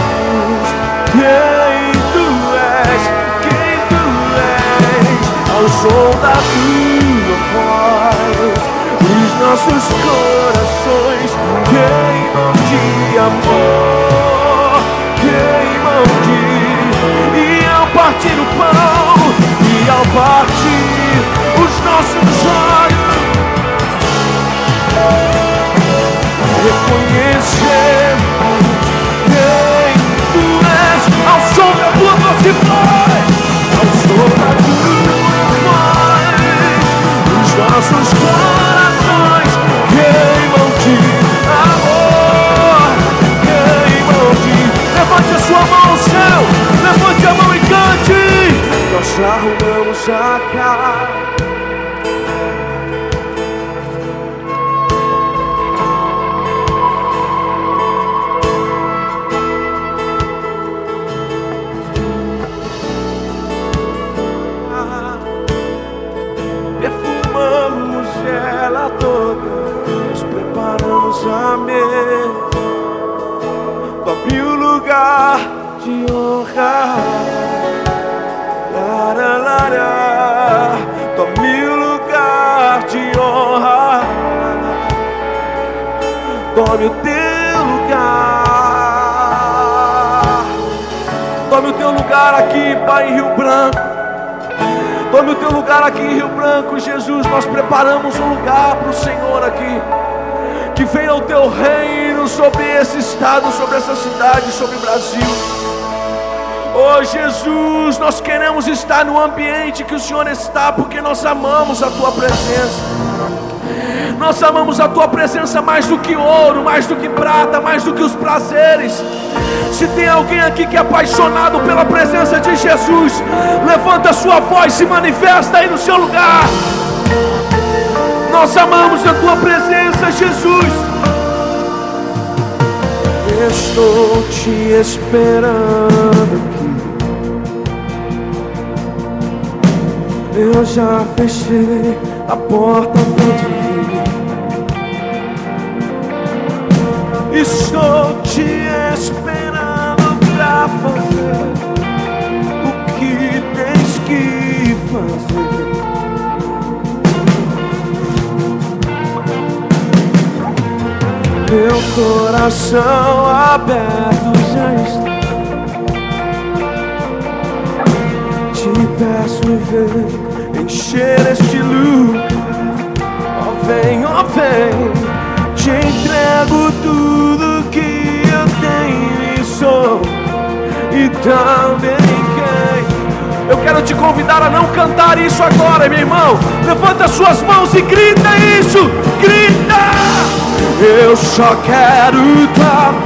quem tu és, quem tu és, ao som da tua voz, os nossos corações queimam de amor, partir o pão e ao partir os nossos olhos reconhecemos quem tu és. Ao som da tua voz e voz, ao som da tua voz, os nossos corações Nós arrumamos a casa. perfumamos ela toda, nos preparamos a mesa. Tome o lugar lugar aqui, Pai, em Rio Branco. Tome o teu lugar aqui em Rio Branco, Jesus. Nós preparamos um lugar para o Senhor aqui. Que venha o teu reino sobre esse estado, sobre essa cidade, sobre o Brasil. Oh Jesus, nós queremos estar no ambiente que o Senhor está, porque nós amamos a tua presença. Nós amamos a tua presença mais do que ouro, mais do que prata, mais do que os prazeres. Se tem alguém aqui que é apaixonado pela presença de Jesus, levanta a sua voz, se manifesta aí no seu lugar. Nós amamos a tua presença, Jesus. Estou te esperando aqui. Eu já fechei a porta pra vir. Estou te esperando pra fazer o que tens que fazer. Meu coração aberto já está. Te peço, ver encher este lugar. Ó, oh, vem, ó, oh, vem te entrego tudo que eu tenho e sou, e também quem. Eu quero te convidar a não cantar isso agora, meu irmão. Levanta suas mãos e grita isso, grita. Eu só quero dar.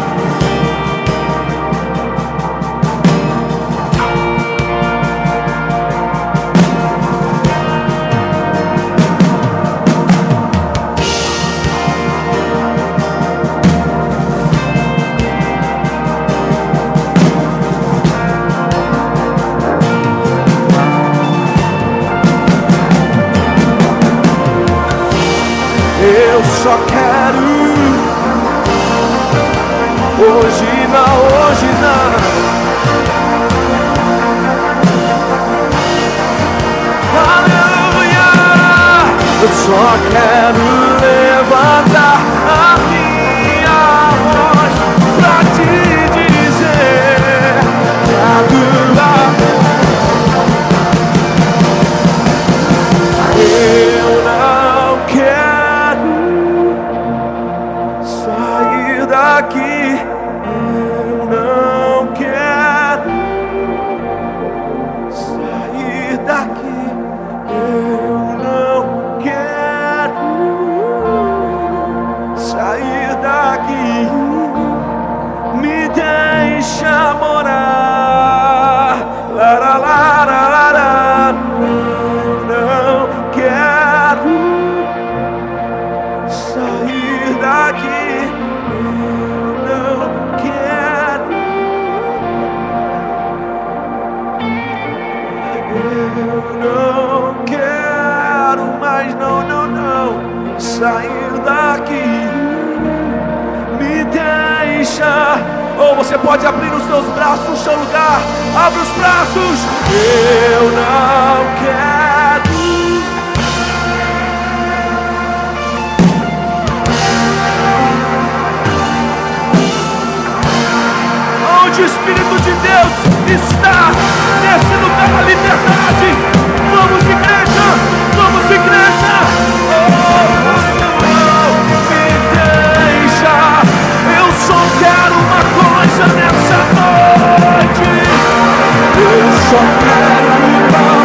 sua quero seus braços no seu lugar. Abre os braços. Eu não quero. Onde o Espírito de Deus está nesse lugar da liberdade. Vamos, igreja. Vamos, igreja. Oh. Somewhere I'm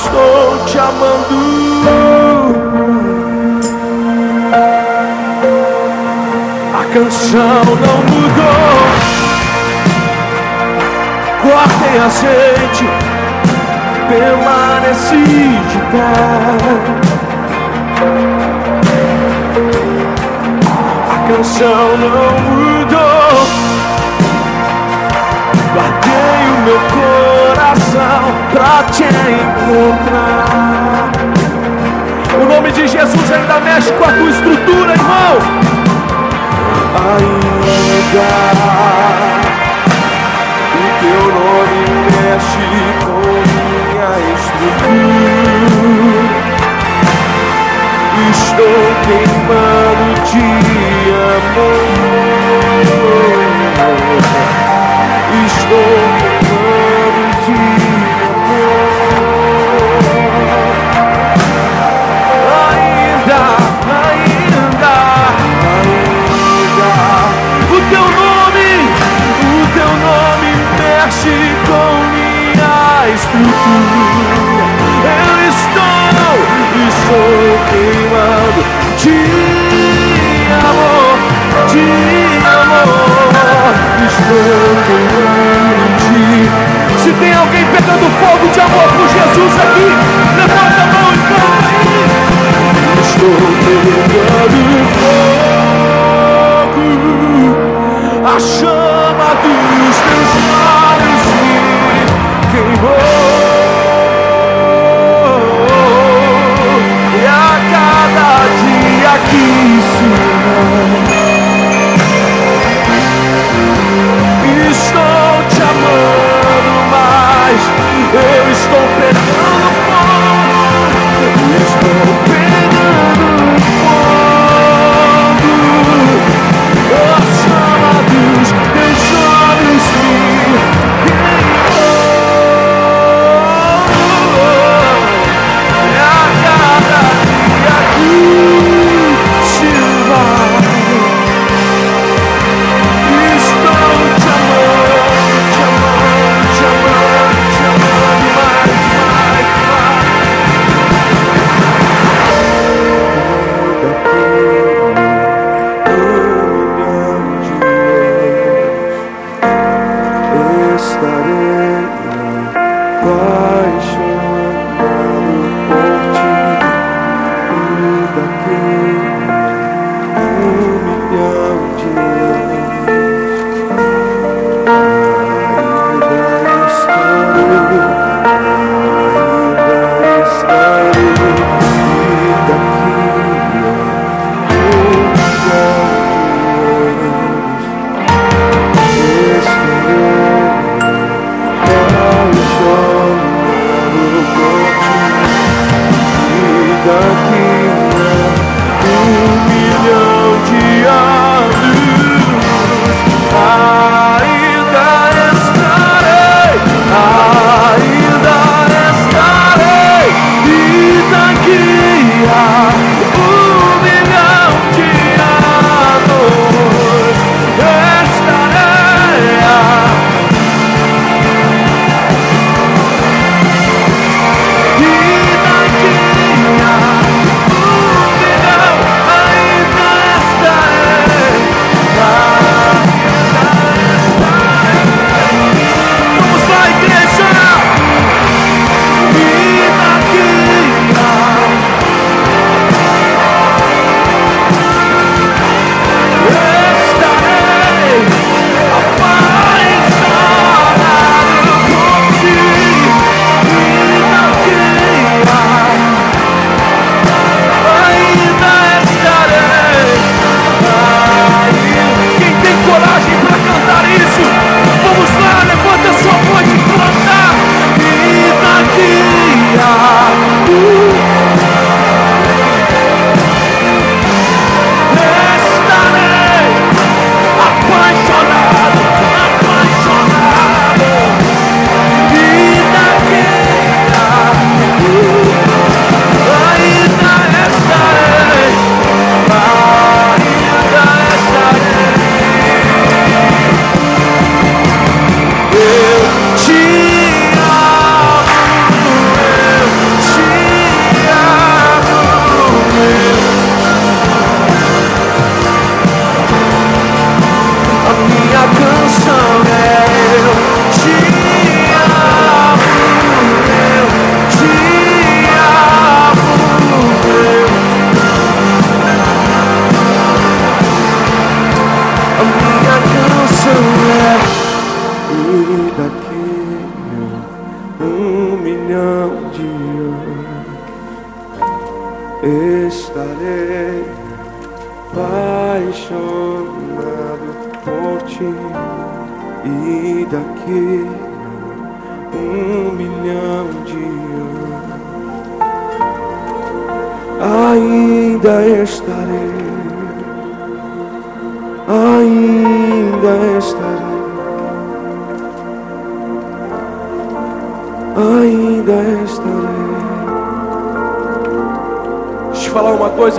Estou te amando. A canção não mudou. Cortem azeite, permaneci de pé. A canção não mudou. Guardei o meu coração pra te encontrar. O nome de Jesus ainda mexe com a tua estrutura, irmão. Ainda o teu nome mexe com minha estrutura. Estou queimando de amor. Estou queimando de amor. Ainda, ainda, pegando fogo de amor por Jesus aqui, levanta a mão e canta aí. Estou pegando fogo, a chama dos teus olhos me queimou. E a cada dia que se vai, estou te amando mais. Eu estou pegando fogo, estou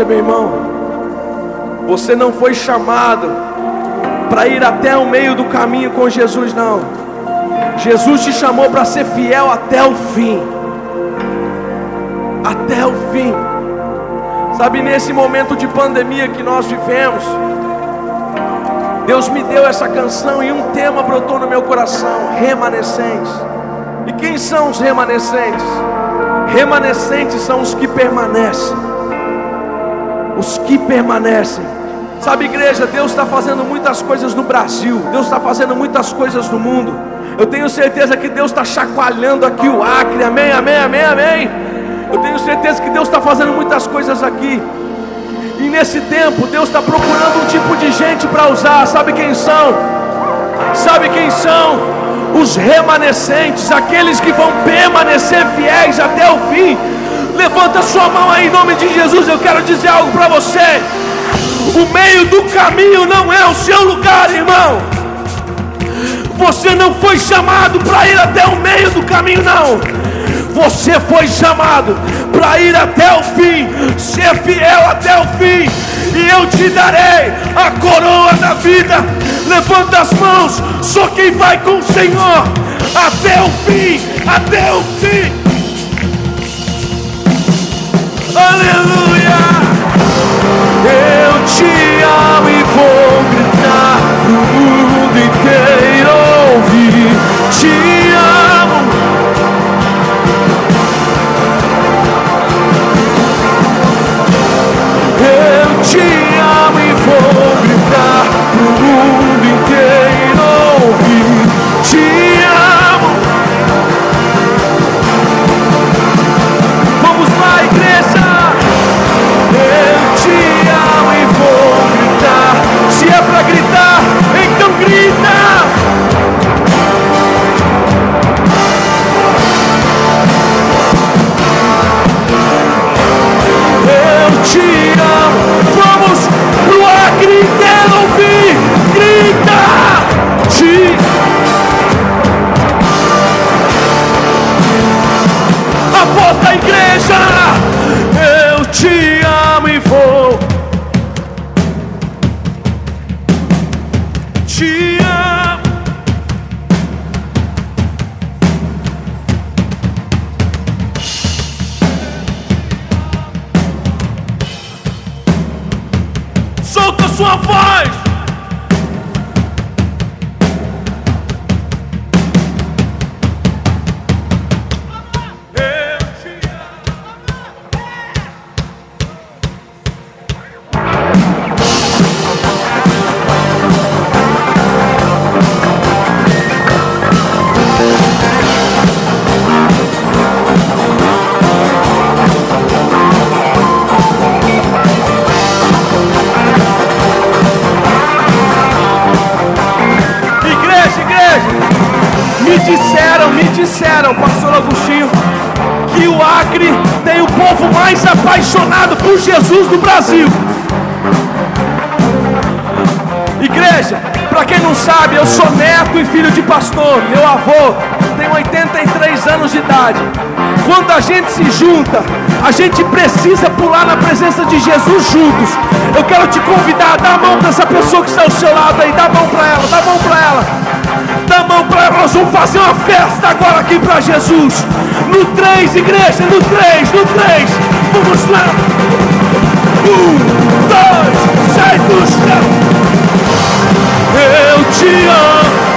meu irmão. Você não foi chamado para ir até o meio do caminho com Jesus, não. Jesus te chamou para ser fiel até o fim. Até o fim. Sabe, nesse momento de pandemia que nós vivemos, Deus me deu essa canção e um tema brotou no meu coração: remanescentes. E quem são os remanescentes? Remanescentes são os que permanecem. Os que permanecem. Sabe, igreja, Deus está fazendo muitas coisas no Brasil, Deus está fazendo muitas coisas no mundo. Eu tenho certeza que Deus está chacoalhando aqui o Acre, amém, amém, amém, amém. Eu tenho certeza que Deus está fazendo muitas coisas aqui. E nesse tempo, Deus está procurando um tipo de gente para usar. Sabe quem são? Sabe quem são? Os remanescentes, aqueles que vão permanecer fiéis até o fim. Levanta sua mão aí em nome de Jesus. Eu quero dizer algo para você. O meio do caminho não é o seu lugar, irmão. Você não foi chamado para ir até o meio do caminho, não. Você foi chamado para ir até o fim, ser fiel até o fim, e eu te darei a coroa da vida. Levanta as mãos, só quem vai com o Senhor até o fim, até o fim. Aleluia! Eu te a gente precisa pular na presença de Jesus juntos. Eu quero te convidar a dar a mão para essa pessoa que está ao seu lado aí. Dá a mão para ela, dá a mão para ela. Dá a mão para ela. Nós vamos fazer uma festa agora aqui para Jesus. No 3, igreja, no 3, no 3. Vamos lá. Um, dois, sai do chão. Eu te amo.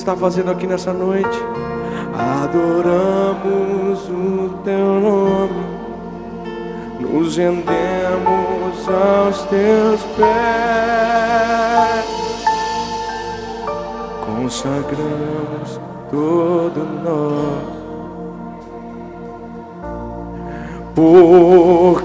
está fazendo aqui nessa noite. Adoramos o teu nome, nos rendemos aos teus pés, consagramos todo nós. Por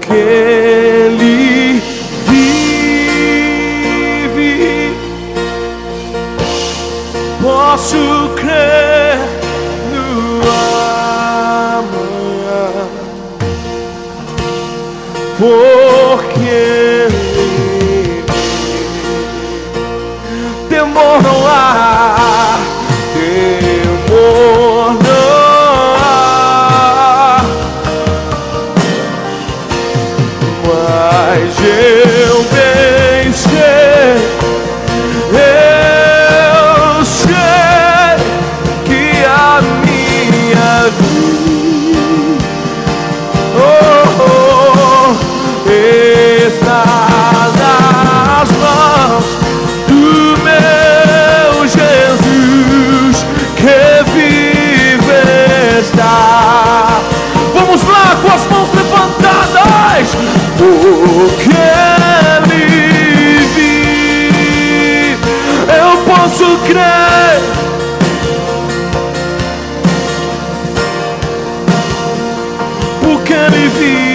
me feel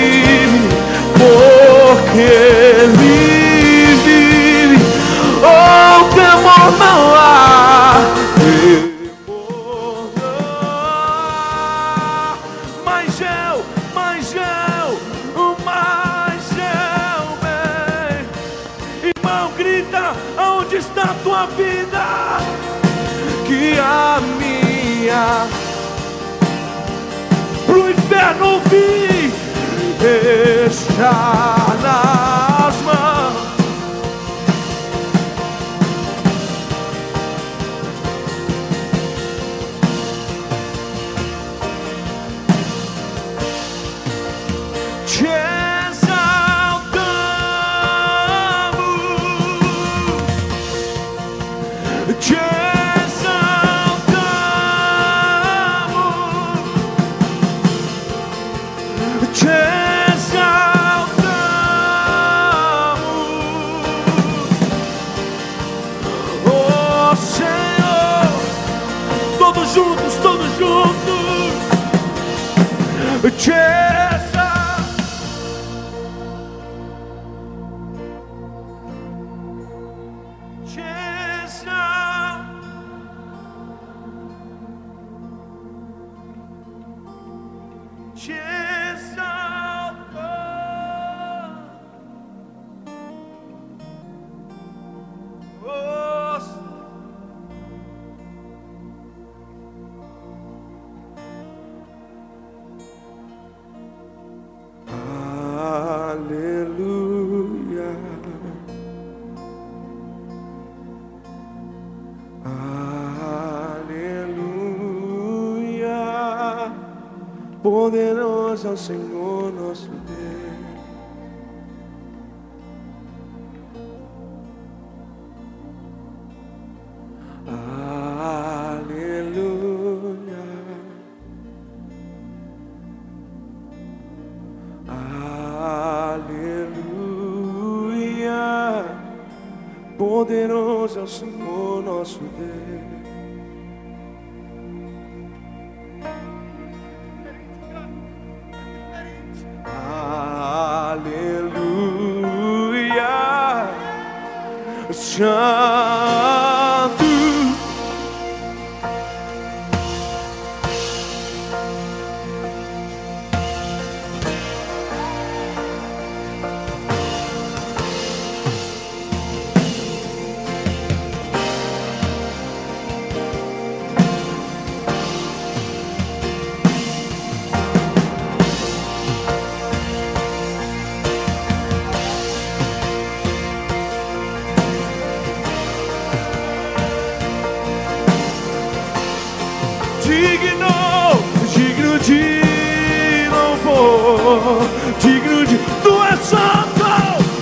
digno de tu és santo,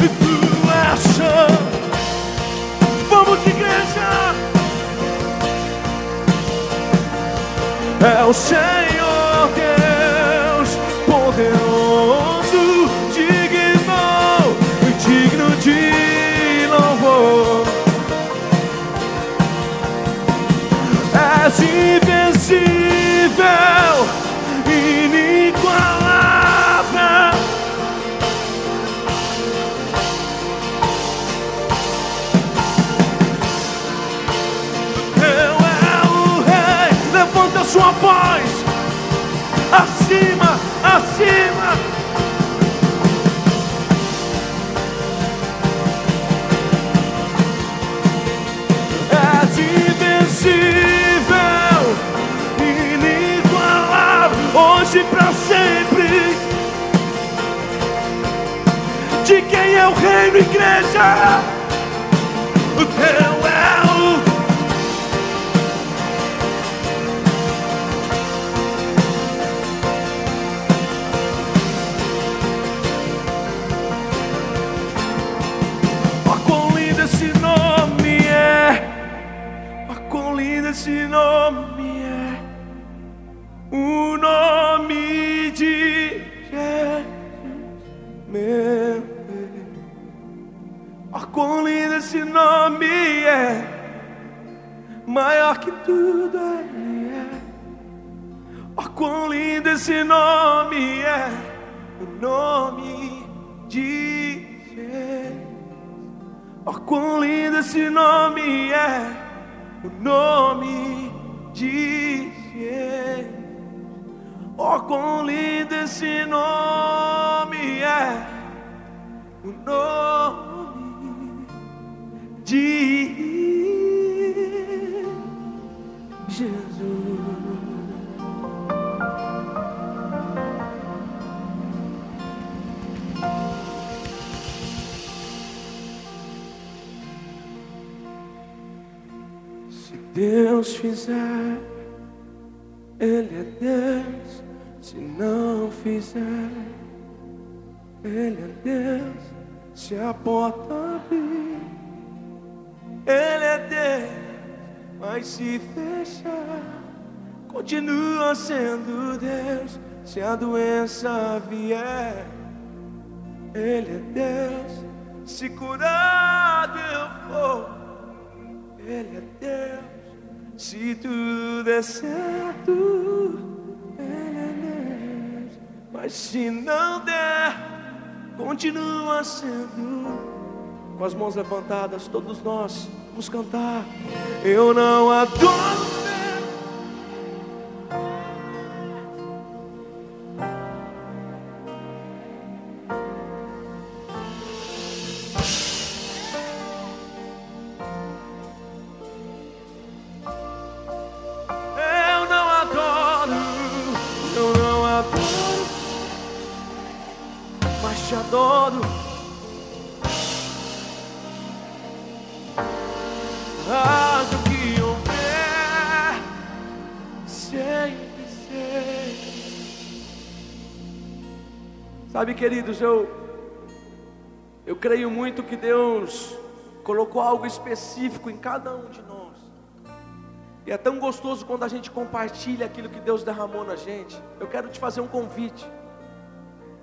e tu és santo. Vamos, igreja, é o Senhor acima, acima. És invencível, inigualável, hoje para sempre. De quem é o reino, igreja? Nome é, o nome de Jesus. Oh, quão lindo esse nome é, o nome de Deus fizer, Ele é Deus. Se não fizer, Ele é Deus. Se a porta abrir, Ele é Deus. Mas se fechar, continua sendo Deus. Se a doença vier, Ele é Deus. Se curado eu for. Ele é Deus. Se tudo der certo, Ele é Deus. Mas se não der, continua sendo. Com as mãos levantadas, todos nós vamos cantar. Eu não adoro. Sabe, queridos, eu eu creio muito que Deus colocou algo específico em cada um de nós. E é tão gostoso quando a gente compartilha aquilo que Deus derramou na gente. Eu quero te fazer um convite.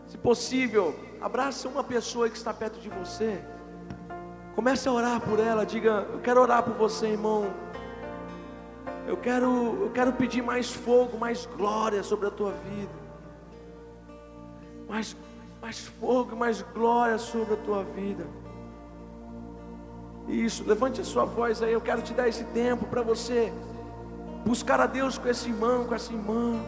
Se possível, abraça uma pessoa que está perto de você. Comece a orar por ela, diga, eu quero orar por você, irmão. Eu quero, eu quero pedir mais fogo, mais glória sobre a tua vida. Mais, mais fogo, mais glória sobre a tua vida. Isso, levante a sua voz aí. Eu quero te dar esse tempo para você buscar a Deus com esse irmão, com essa irmã.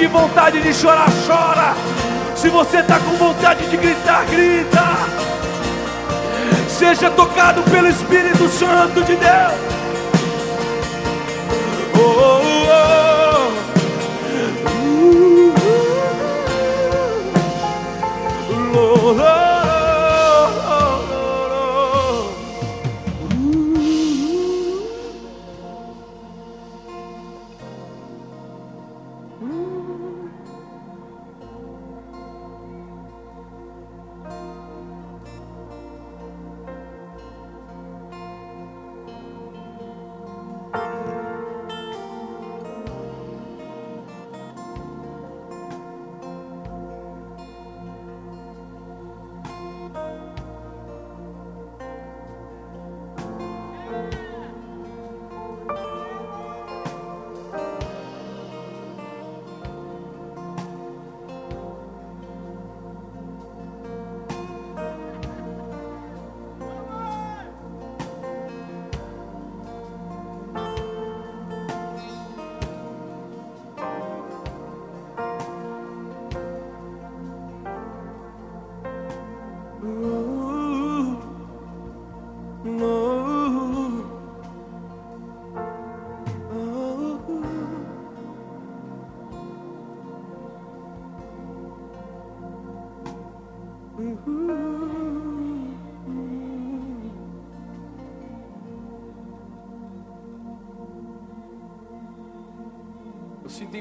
Sentir vontade de chorar, chora. Se você está com vontade de gritar, grita. Seja tocado pelo Espírito Santo de Deus.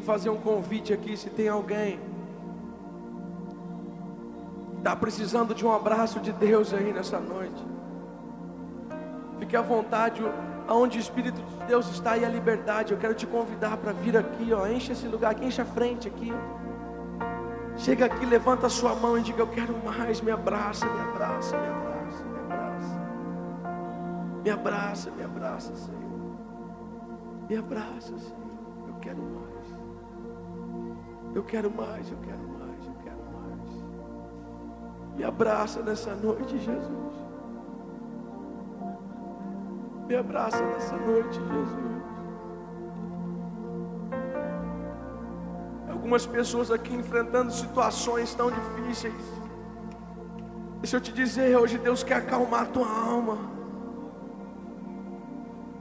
Fazer um convite aqui, se tem alguém está precisando de um abraço de Deus aí nessa noite. Fique à vontade, aonde o Espírito de Deus está e a liberdade. Eu quero te convidar para vir aqui, ó, enche esse lugar aqui, enche a frente aqui. Chega aqui, levanta a sua mão e diga: Eu quero mais. Me abraça, me abraça, me abraça, me abraça. Me abraça, me abraça, Senhor. Me abraça, Senhor. Eu quero mais. Eu quero mais, eu quero mais, eu quero mais. Me abraça nessa noite, Jesus. Me abraça nessa noite, Jesus. Algumas pessoas aqui enfrentando situações tão difíceis. Deixa eu te dizer, hoje Deus quer acalmar a tua alma.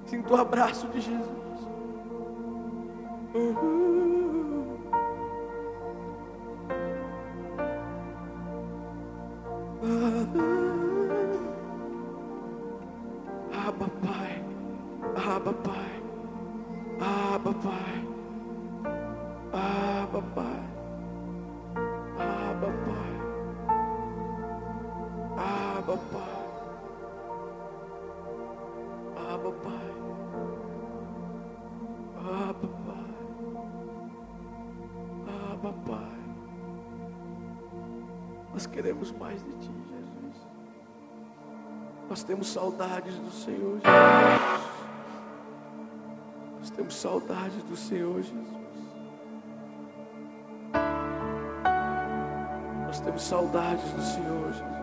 Sinto o abraço de Jesus. Uhum. Ah, Abba, Pai. Ah, Abba, Pai. Ah, Abba, Pai. Abba, Pai. Abba, Pai. Abba, Pai. Queremos mais de Ti, Jesus. Nós temos saudades do Senhor, Jesus. Nós temos saudades do Senhor, Jesus. Nós temos saudades do Senhor, Jesus.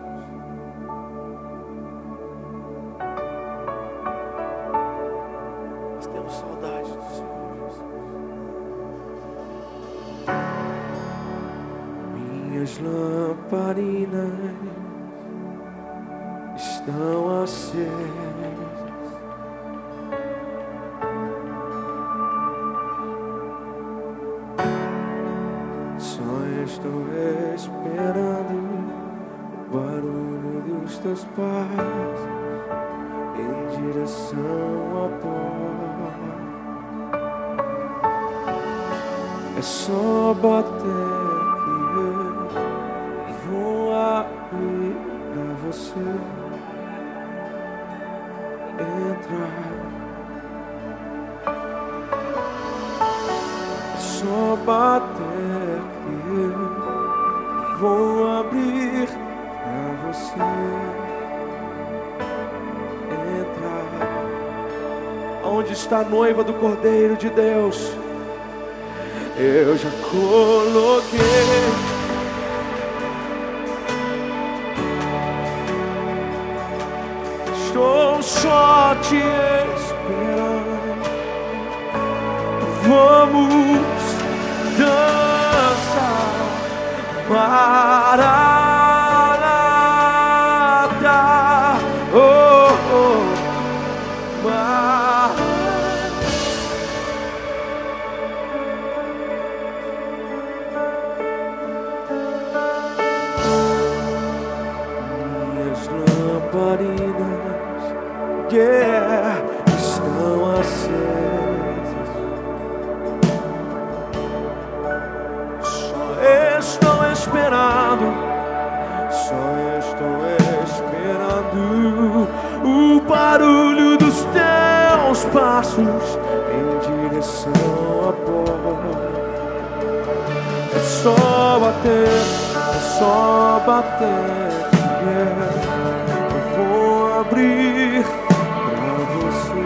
Entrar. Onde está a noiva do Cordeiro de Deus? Eu já coloquei. Estou só te esperando. Vamos dançar. Maranata. Bater, é só bater. yeah. Eu vou abrir pra você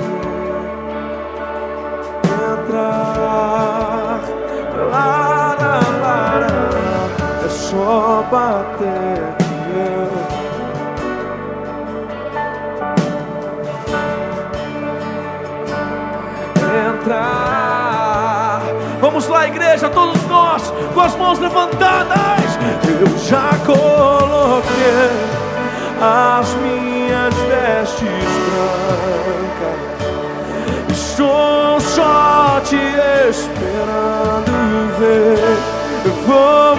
entrar. Lá, lá, lá, lá. É só bater. Igreja, todos nós, com as mãos levantadas. Eu já coloquei as minhas vestes brancas. Estou só te esperando ver. Vamos, oh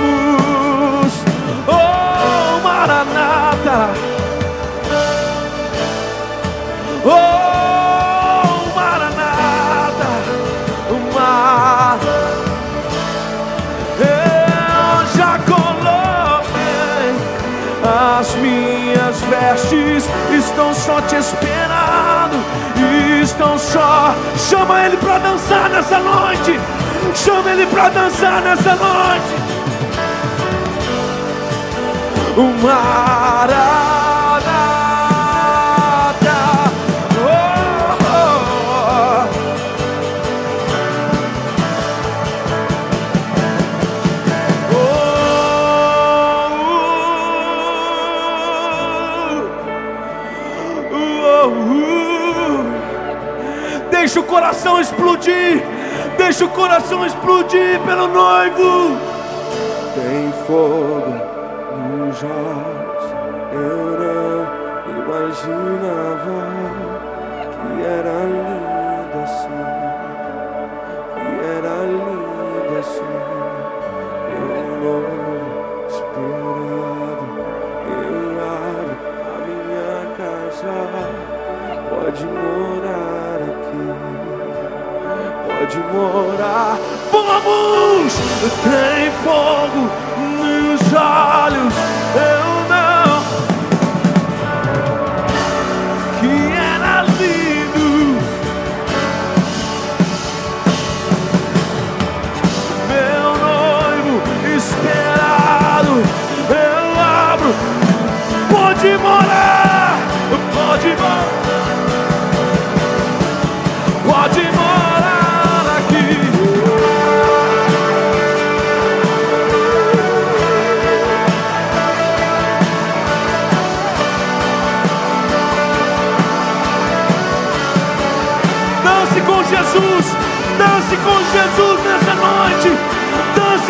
estão só te esperando, estão só. Chama Ele para dançar nessa noite, chama Ele para dançar nessa noite. Uma arada. Deixa o coração explodir. Deixa o coração explodir pelo noivo. Tem fogo nos olhos. Eu não imaginava que era linda assim. Pode morar. Vamos! Tem fogo nos olhos. Eu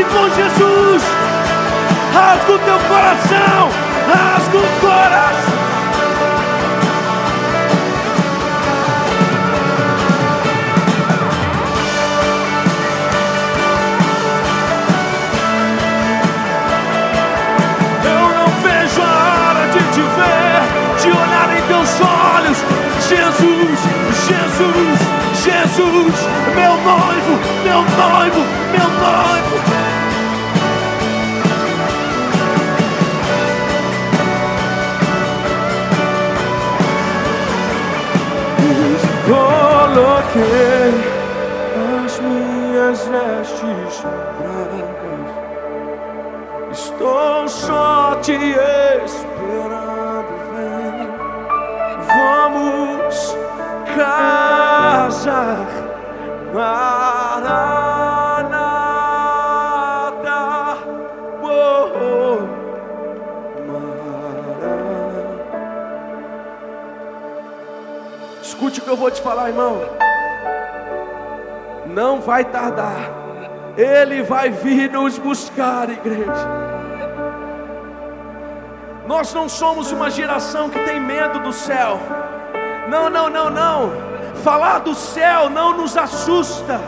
dance com Jesus. Rasga o teu coração, rasga o coração. Jesus, Jesus, Jesus, meu noivo, meu noivo, meu noivo. Coloquei as minhas vestes brancas. Estou só te esperando, vem. Vamos casar. Maranata. Oh. Escute o que eu vou te falar, irmão. Não vai tardar. Ele vai vir nos buscar, igreja. Nós não somos uma geração que tem medo do céu. Não, não, não, não. Falar do céu não nos assusta.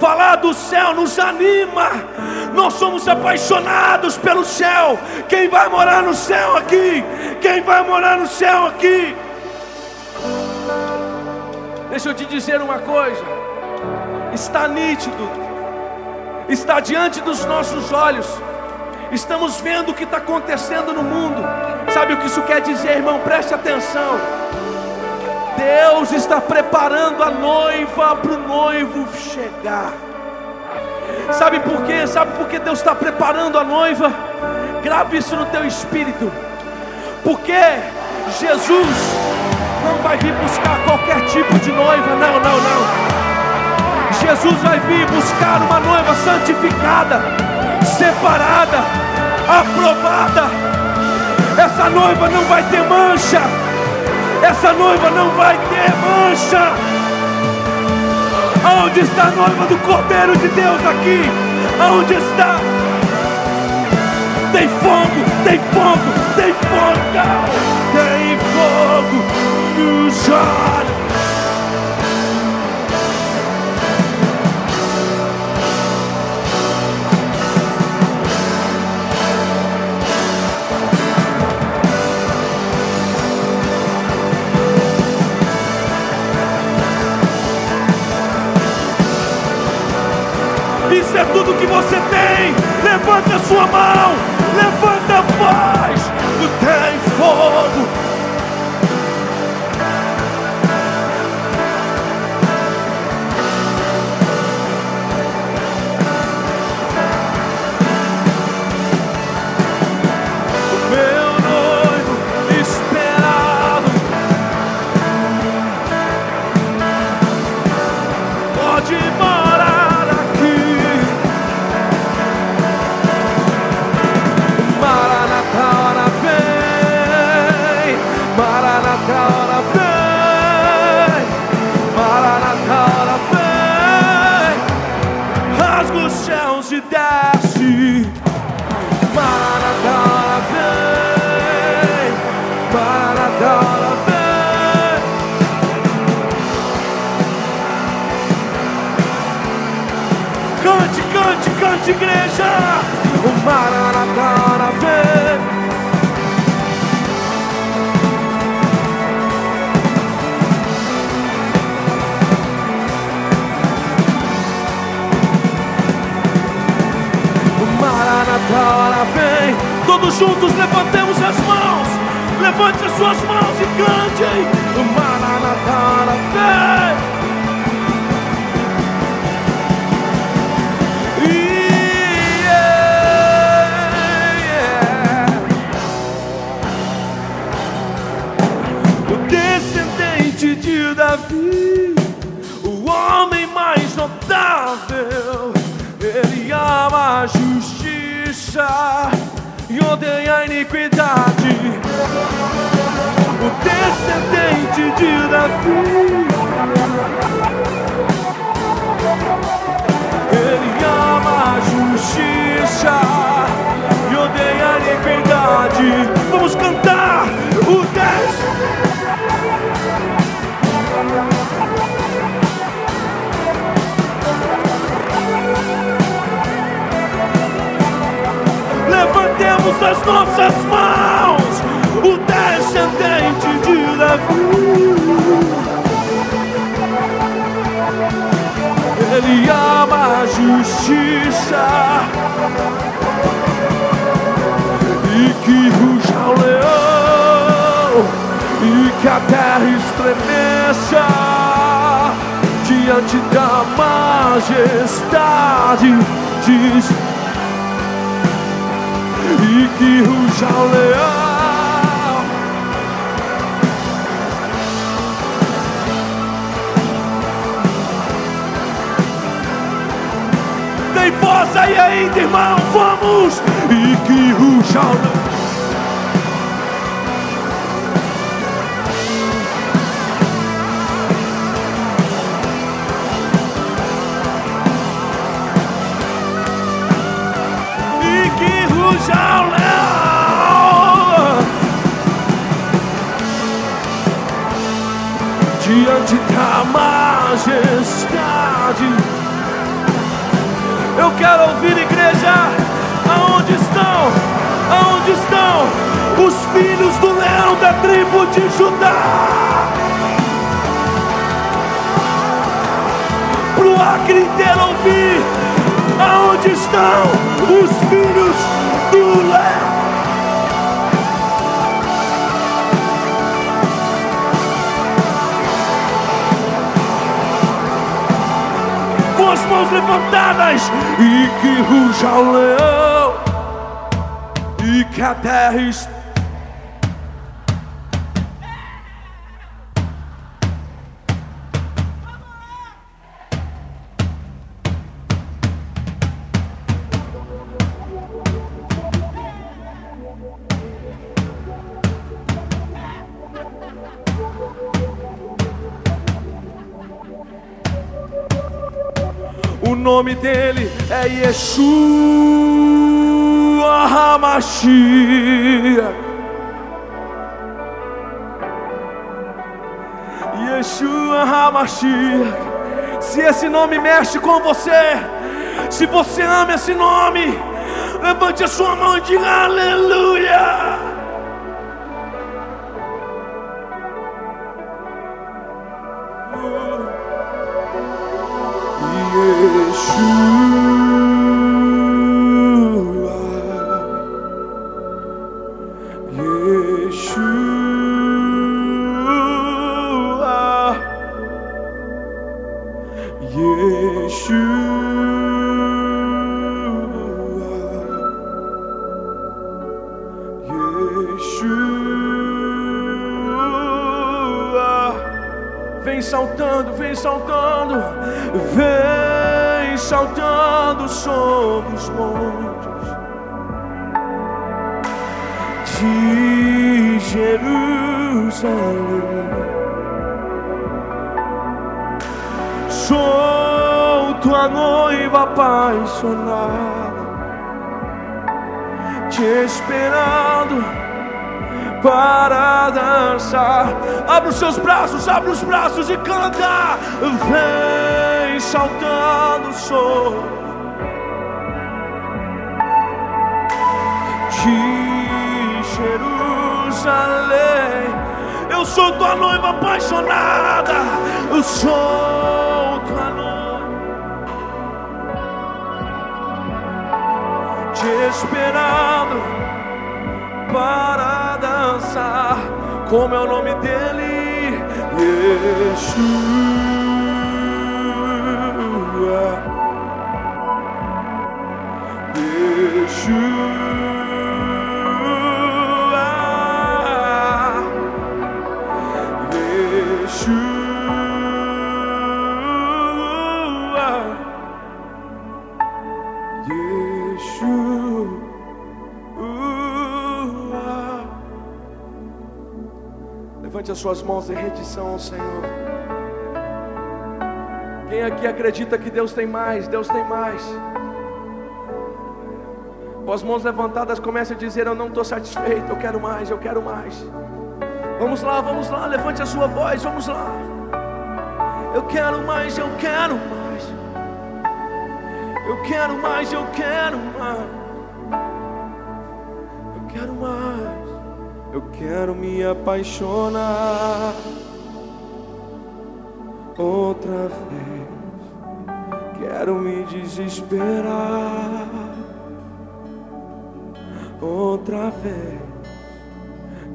Falar do céu nos anima. Nós somos apaixonados pelo céu. Quem vai morar no céu aqui? Quem vai morar no céu aqui? Deixa eu te dizer uma coisa. Está nítido. Está diante dos nossos olhos. Estamos vendo o que está acontecendo no mundo. Sabe o que isso quer dizer, irmão? Preste atenção. Deus está preparando a noiva para o noivo chegar. Sabe por quê? Sabe por que Deus está preparando a noiva? Grave isso no teu espírito. Porque Jesus não vai vir buscar qualquer tipo de noiva, não, não, não. Jesus vai vir buscar uma noiva santificada, separada, aprovada. Essa noiva não vai ter mancha. Essa noiva não vai ter mancha. Aonde está a noiva do Cordeiro de Deus aqui? Aonde está? Tem fogo, tem fogo, tem fogo, tem fogo nos olhos. É tudo que você tem. Levanta sua mão. Levanta a voz. Tem fogo. Igreja. O Maranatha vem. O Maranatha hora vem. Todos juntos levantemos as mãos. Levante as suas mãos e cante. O Maranatha hora vem. De Davi, o homem mais notável, ele ama a justiça e odeia a iniquidade. O descendente de Davi. Ele ama a justiça e odeia a iniquidade. Vamos cantar o 10. Levantemos as nossas mãos, o descendente de Davi. Ele ama a justiça. E que ruja o leão. E que a terra estremeça. Diante da majestade de que ruja o leão. Tem voz aí ainda, irmão, vamos! E que ruja o leão. Da majestade eu quero ouvir, igreja, aonde estão? Aonde estão os filhos do leão da tribo de Judá? Pro Acre inteiro ouvir, aonde estão os filhos do leão? Com as mãos levantadas e que ruja o leão e que a terra est- Yeshua HaMashiach. Yeshua HaMashiach. Se esse nome mexe com você, se você ama esse nome, levante a sua mão e diga aleluia. Apaixonada, te esperando para dançar. Abre os seus braços, abre os braços e canta. Vem saltando o sol. De Jerusalém, eu sou tua noiva apaixonada. Eu sou Te esperando para dançar. Como é o nome dele? Yeshua. Suas mãos em rendição ao Senhor. Quem aqui acredita que Deus tem mais? Deus tem mais. Com as mãos levantadas, comece a dizer: Eu não estou satisfeito, eu quero mais, eu quero mais. Vamos lá, vamos lá, levante a sua voz, vamos lá. Eu quero mais, eu quero mais. Eu quero mais, eu quero mais. Eu quero me apaixonar outra vez. Quero me desesperar outra vez.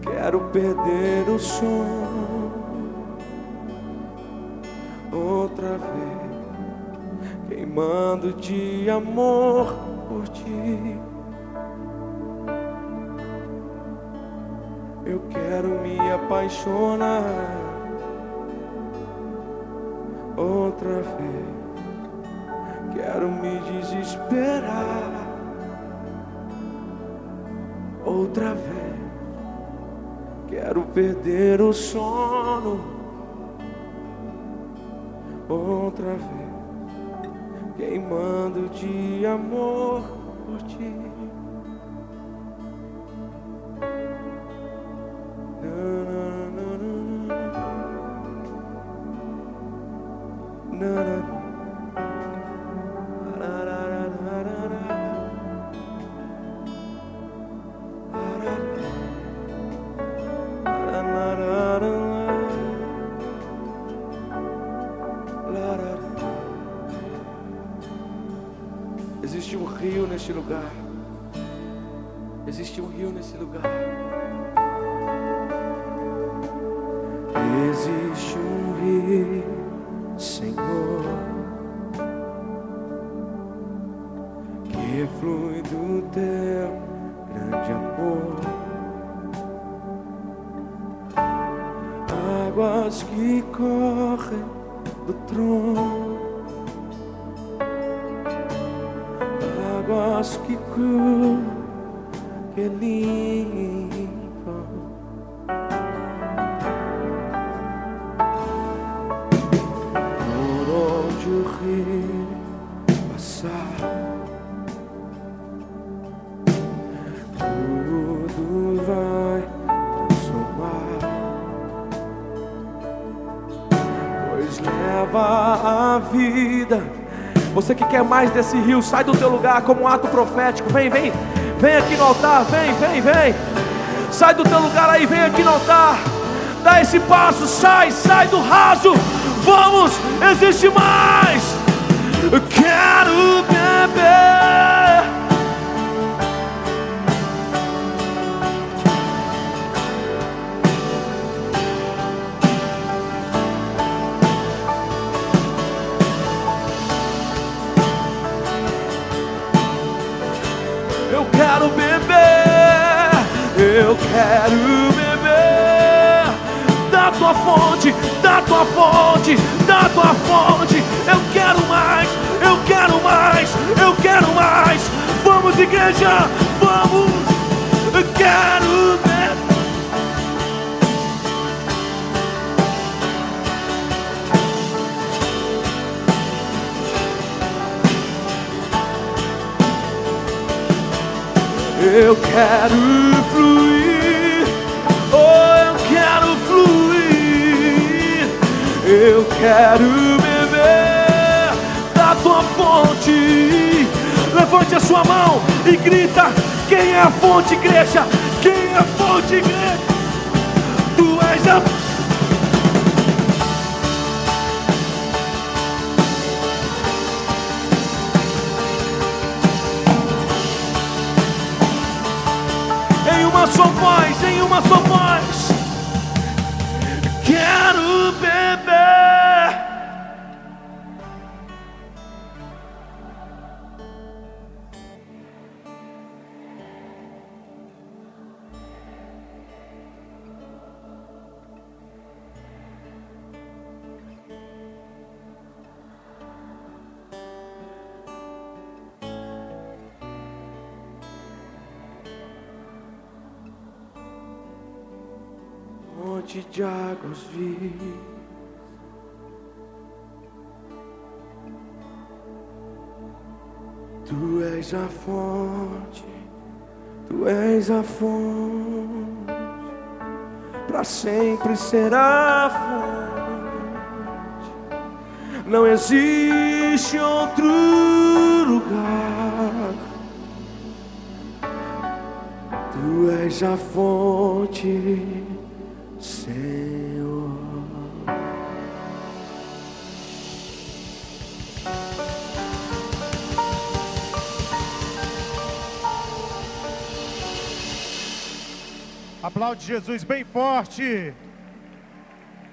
Quero perder o som outra vez, queimando de amor por ti. Quero me apaixonar outra vez. Quero me desesperar outra vez. Quero perder o sono outra vez, queimando de amor por ti. Existe um rio neste lugar. Existe um rio nesse lugar. Existe um rio, quer mais desse rio, sai do teu lugar como um ato profético. Vem, vem, vem aqui no altar, vem, vem, vem. Sai do teu lugar aí, vem aqui no altar. Dá esse passo, sai, sai do raso. Vamos, existe mais. Eu quero beber. Eu quero beber da tua fonte, da tua fonte, da tua fonte. Eu quero mais, eu quero mais, eu quero mais. Vamos, igreja, vamos. Eu quero beber. Eu quero fluir. Eu quero beber da tua fonte. Levante a sua mão e grita: Quem é a fonte, igreja? Quem é a fonte, igreja? Tu és a em uma só voz, em uma só voz. De águas vi. Tu és a fonte, tu és a fonte, para sempre será a fonte. Não existe outro lugar. Tu és a fonte Senhor. Aplaude Jesus bem forte.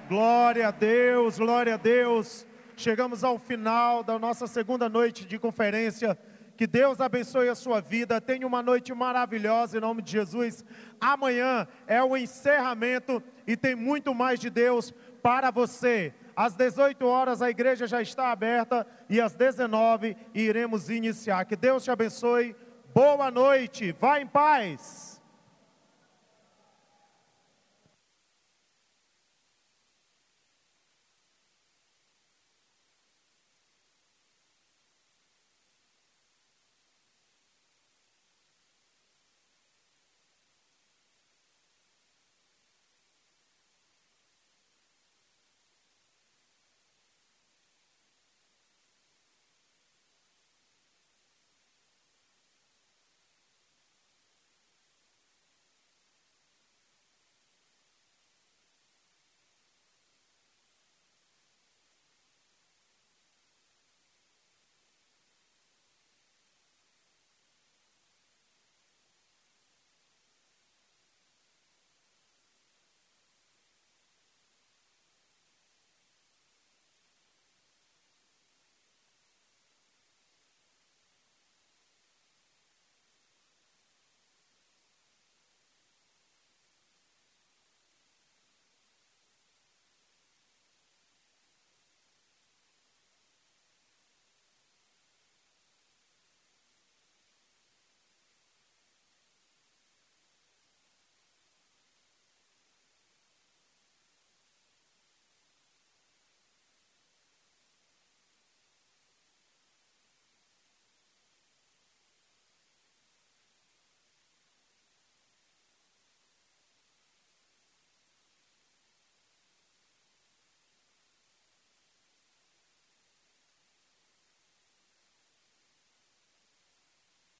Glória a Deus, glória a Deus. Chegamos ao final da nossa segunda noite de conferência. Que Deus abençoe a sua vida. Tenha uma noite maravilhosa em nome de Jesus. Amanhã é o encerramento e tem muito mais de Deus para você. Às 18 horas a igreja já está aberta e às 19 iremos iniciar. Que Deus te abençoe. Boa noite. Vá em paz.